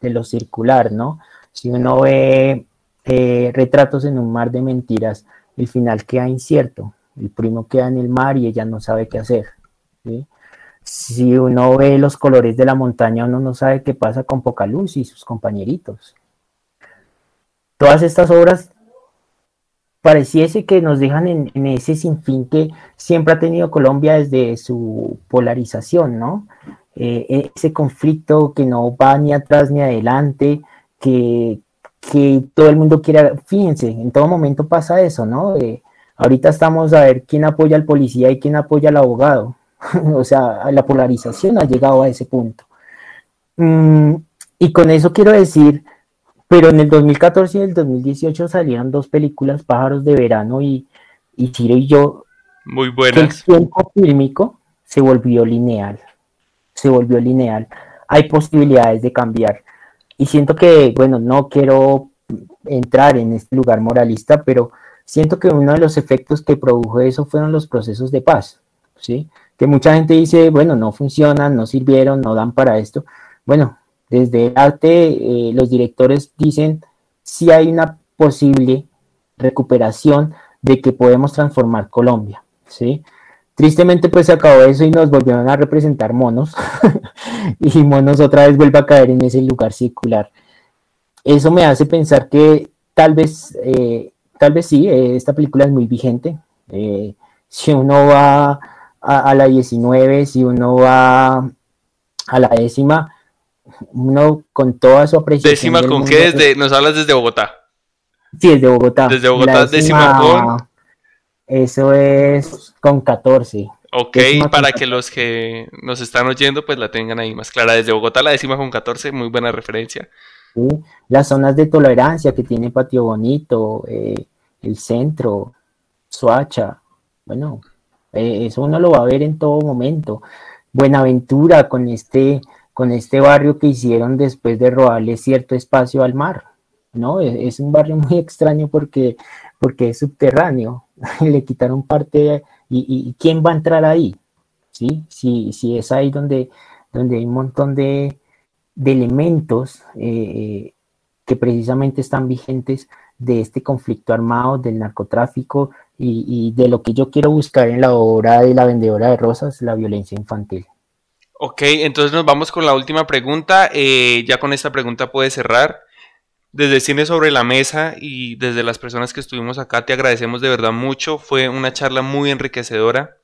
de lo circular, ¿no? Si uno ve retratos en un mar de mentiras, el final queda incierto. El primo queda en el mar y ella no sabe qué hacer. ¿sí? Si uno ve los colores de la montaña, uno no sabe qué pasa con Poca Luz y sus compañeritos. Todas estas obras pareciese que nos dejan en, en ese sinfín que siempre ha tenido Colombia desde su polarización, ¿no? Eh, ese conflicto que no va ni atrás ni adelante, que, que todo el mundo quiere, fíjense, en todo momento pasa eso, ¿no? Eh, ahorita estamos a ver quién apoya al policía y quién apoya al abogado. o sea, la polarización ha llegado a ese punto. Mm, y con eso quiero decir, pero en el 2014 y el 2018 salieron dos películas, Pájaros de Verano y, y Chiro y yo, Muy que el buenas. tiempo fílmico se volvió lineal, se volvió lineal. Hay posibilidades de cambiar. Y siento que, bueno, no quiero entrar en este lugar moralista, pero siento que uno de los efectos que produjo eso fueron los procesos de paz, ¿sí? Que mucha gente dice, bueno, no funcionan, no sirvieron, no dan para esto. Bueno, desde el arte, eh, los directores dicen si hay una posible recuperación de que podemos transformar Colombia, ¿sí? Tristemente pues se acabó eso y nos volvieron a representar monos y monos otra vez vuelve a caer en ese lugar circular. Eso me hace pensar que tal vez, eh, tal vez sí, eh, esta película es muy vigente. Si uno va a, a, la 19, si uno va a la décima, uno con toda su apreciación. Décima con mundo- qué desde, nos hablas desde Bogotá. Sí, desde Bogotá. Desde Bogotá, La décima con- Eso es con 14. Ok, para que los que nos están oyendo pues la tengan ahí más clara. Desde Bogotá la décima con 14, muy buena referencia. Sí, las zonas de tolerancia que tiene Patio Bonito, eh, el centro, Suacha, bueno, eh, eso uno lo va a ver en todo momento. Buenaventura con este, con este barrio que hicieron después de robarle cierto espacio al mar, ¿no? Es, un barrio muy extraño porque, porque es subterráneo, le quitaron parte y, quién va a entrar ahí, ¿sí? Si, si es ahí donde, donde hay un montón de, elementos eh, que precisamente están vigentes de este conflicto armado, del narcotráfico y, de lo que yo quiero buscar en la obra de la vendedora de rosas, la violencia infantil. Ok, entonces nos vamos con la última pregunta. Eh, ya con esta pregunta puedes cerrar. Desde Cine sobre la Mesa y desde las personas que estuvimos acá, te agradecemos de verdad mucho. Fue una charla muy enriquecedora.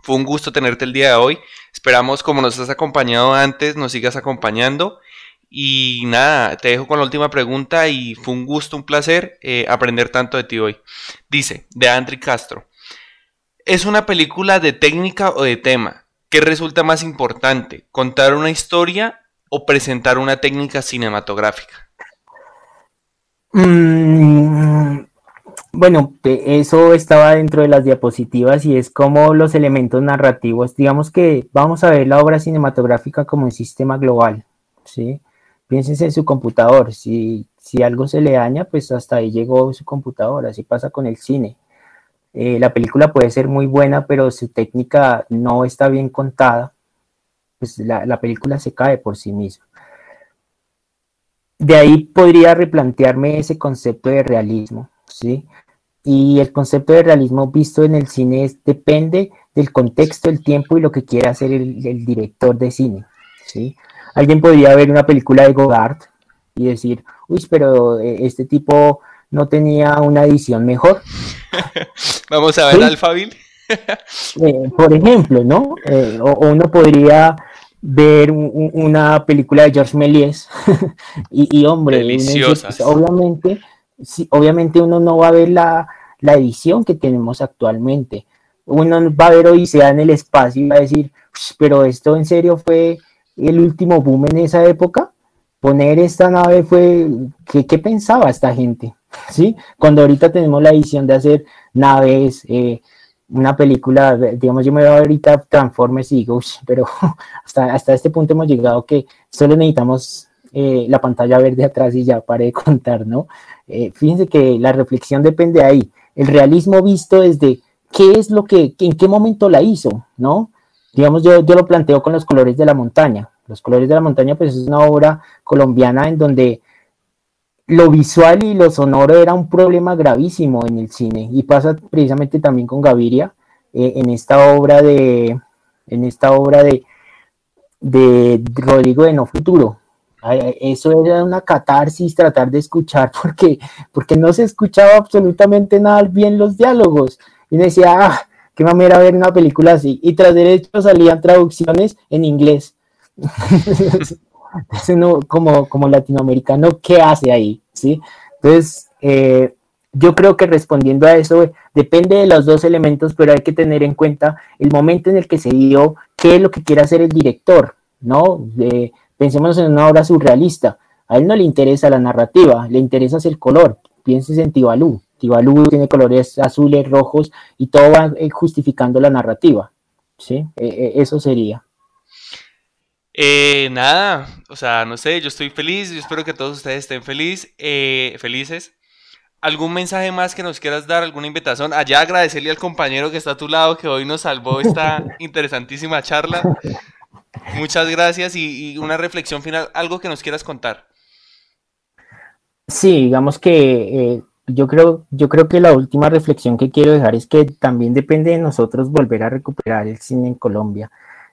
Fue un gusto tenerte el día de hoy. Esperamos, como nos has acompañado antes, nos sigas acompañando. Y nada, te dejo con la última pregunta y fue un gusto, un placer eh, aprender tanto de ti hoy. Dice, de Andri Castro, ¿es una película de técnica o de tema? ¿Qué resulta más importante, contar una historia o presentar una técnica cinematográfica? Mm, bueno, eso estaba dentro de las diapositivas y es como los elementos narrativos. Digamos que vamos a ver la obra cinematográfica como un sistema global, ¿sí? Piénsense en su computador, si, si algo se le daña, pues hasta ahí llegó su computador, así pasa con el cine. Eh, la película puede ser muy buena, pero su técnica no está bien contada, pues la, la película se cae por sí misma. De ahí podría replantearme ese concepto de realismo, ¿sí? Y el concepto de realismo visto en el cine depende del contexto, el tiempo y lo que quiera hacer el, el director de cine, ¿sí? Alguien podría ver una película de Godard y decir, uy, pero eh, este tipo no tenía una edición mejor. Vamos a ver Alphaville. Eh, por ejemplo, ¿no? Eh, o, uno podría ver una película de George Méliès y, hombre, Deliciosas. obviamente, sí, obviamente uno no va a ver la, la edición que tenemos actualmente. Uno va a ver Odisea en el espacio y va a decir, pero esto en serio fue el último boom en esa época, poner esta nave fue, ¿qué, pensaba esta gente? ¿Sí? Cuando ahorita tenemos la edición de hacer naves, eh, una película, digamos, yo me veo ahorita Transformers y digo, pero hasta, hasta este punto hemos llegado que solo necesitamos eh, la pantalla verde atrás y ya para de contar, ¿no? Eh, fíjense que la reflexión depende ahí. El realismo visto desde qué es lo que, en qué momento la hizo, ¿no? Digamos, yo, yo lo planteo con los colores de la montaña. Los colores de la montaña, pues es una obra colombiana en donde lo visual y lo sonoro era un problema gravísimo en el cine y pasa precisamente también con Gaviria eh, en esta obra de en esta obra de de Rodrigo de No Futuro. Eso era una catarsis tratar de escuchar porque porque no se escuchaba absolutamente nada bien los diálogos y decía ah, qué mamera ver una película así. Y tras derecho salían traducciones en inglés. como, como latinoamericano, ¿qué hace ahí? ¿Sí? Entonces, eh, yo creo que respondiendo a eso, depende de los dos elementos, pero hay que tener en cuenta el momento en el que se dio, qué es lo que quiere hacer el director, ¿no? pensemos en una obra surrealista. A él no le interesa la narrativa, le interesa el color. Pienses en Tibalú. Tibalú tiene colores azules, rojos y todo va eh, justificando la narrativa. ¿sí? E, e, eso sería. Eh, nada, o sea, no sé, yo estoy feliz, yo espero que todos ustedes estén feliz, eh, felices. ¿Algún mensaje más que nos quieras dar? ¿Alguna invitación? Allá agradecerle al compañero que está a tu lado, que hoy nos salvó esta interesantísima charla. Muchas gracias y, una reflexión final, algo que nos quieras contar. Sí, digamos que yo creo, yo creo que la última reflexión que quiero dejar es que también depende de nosotros volver a recuperar el cine en Colombia.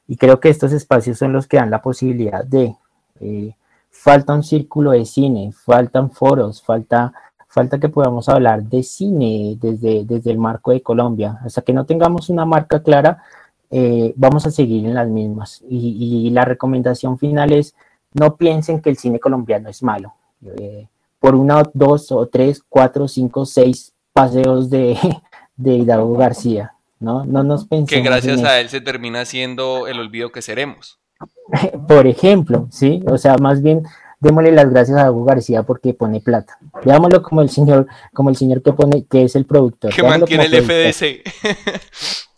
Y creo que estos espacios son los que dan la posibilidad de. Eh, falta un círculo de cine, faltan foros, falta, falta que podamos hablar de cine desde, desde el marco de Colombia. Hasta que no tengamos una marca clara, eh, vamos a seguir en las mismas. Y, la recomendación final es, no piensen que el cine colombiano es malo. Eh, por una, dos o tres, cuatro, cinco, seis paseos de, de Hidalgo García, ¿no? No nos pensemos Que gracias a él se termina siendo el olvido que seremos. Por ejemplo, ¿sí? O sea, más bien démosle las gracias a Hugo García porque pone plata. Veámoslo como el señor, como el señor que pone, que es el productor. Que veámoslo mantiene el. FDC.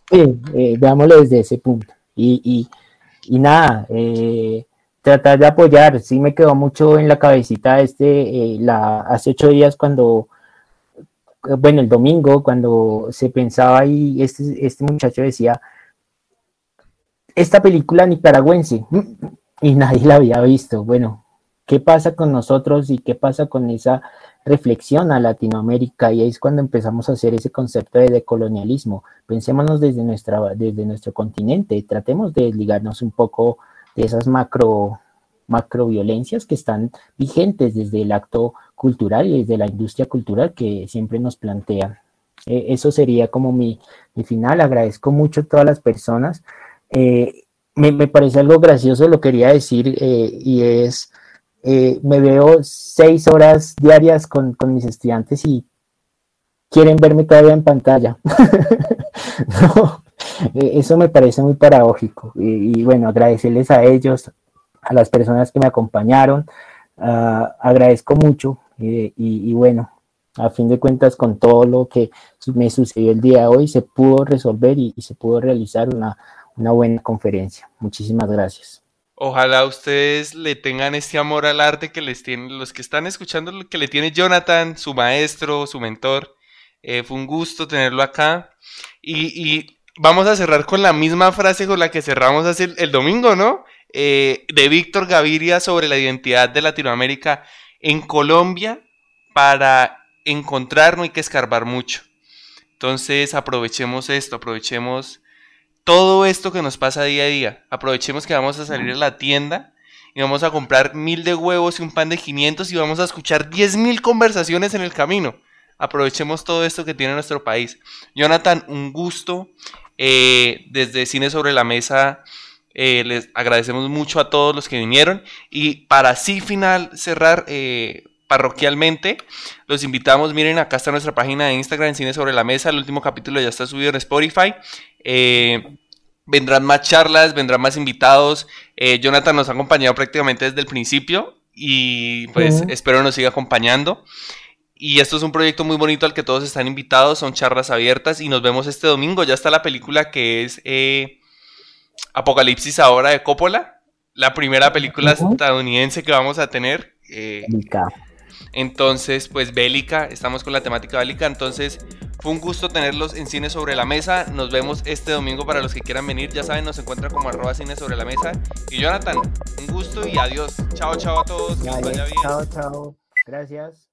Sí, eh, veámoslo desde ese punto. Y, y, y nada, eh, tratar de apoyar. Sí me quedó mucho en la cabecita este, eh, la, hace ocho días cuando, bueno, el domingo, cuando se pensaba y este, este muchacho decía, esta película nicaragüense, y nadie la había visto. Bueno, ¿qué pasa con nosotros y qué pasa con esa reflexión a Latinoamérica? Y ahí es cuando empezamos a hacer ese concepto de decolonialismo. Pensémonos desde, nuestra, desde nuestro continente, tratemos de ligarnos un poco de esas macro macroviolencias que están vigentes desde el acto cultural y desde la industria cultural que siempre nos plantean. Eh, eso sería como mi, mi, final. Agradezco mucho a todas las personas. Eh, me, me, parece algo gracioso, lo quería decir, eh, y es, me veo seis horas diarias con, con, mis estudiantes y quieren verme todavía en pantalla. no, eso me parece muy paradójico. Y, bueno, agradecerles a ellos, a las personas que me acompañaron, agradezco mucho y, y bueno, a fin de cuentas con todo lo que me sucedió el día de hoy se pudo resolver y, se pudo realizar una, una, buena conferencia. Muchísimas gracias. Ojalá ustedes le tengan este amor al arte que les tienen, los que están escuchando, que le tiene Jonathan, su maestro, su mentor. Eh, fue un gusto tenerlo acá. Y, vamos a cerrar con la misma frase con la que cerramos hace el, domingo, ¿no? Eh, de Víctor Gaviria sobre la identidad de Latinoamérica en Colombia para encontrar no hay que escarbar mucho. Entonces aprovechemos esto, aprovechemos todo esto que nos pasa día a día. Aprovechemos que vamos a salir a la tienda y vamos a comprar mil de huevos y un pan de 500 y vamos a escuchar 10 mil conversaciones en el camino. Aprovechemos todo esto que tiene nuestro país. Jonathan, un gusto. Eh, desde Cine sobre la Mesa eh, les agradecemos mucho a todos los que vinieron. Y para así final cerrar, eh, parroquialmente. Los invitamos, miren, acá está nuestra página de Instagram, Cine sobre la Mesa. El último capítulo ya está subido en Spotify. Eh, vendrán más charlas, vendrán más invitados. Eh, Jonathan nos ha acompañado prácticamente desde el principio y pues uh -huh. espero nos siga acompañando. Y esto es un proyecto muy bonito al que todos están invitados, son charlas abiertas y nos vemos este domingo. Ya está la película que es eh, Apocalipsis ahora de Coppola, la primera película estadounidense que vamos a tener. Eh, entonces, pues bélica, estamos con la temática bélica. Entonces, fue un gusto tenerlos en Cine sobre la Mesa. Nos vemos este domingo para los que quieran venir. Ya saben, nos encuentran como arroba Cine sobre la Mesa. Y Jonathan, un gusto y adiós. Chao, chao a todos. Vale, chao, chao. Gracias.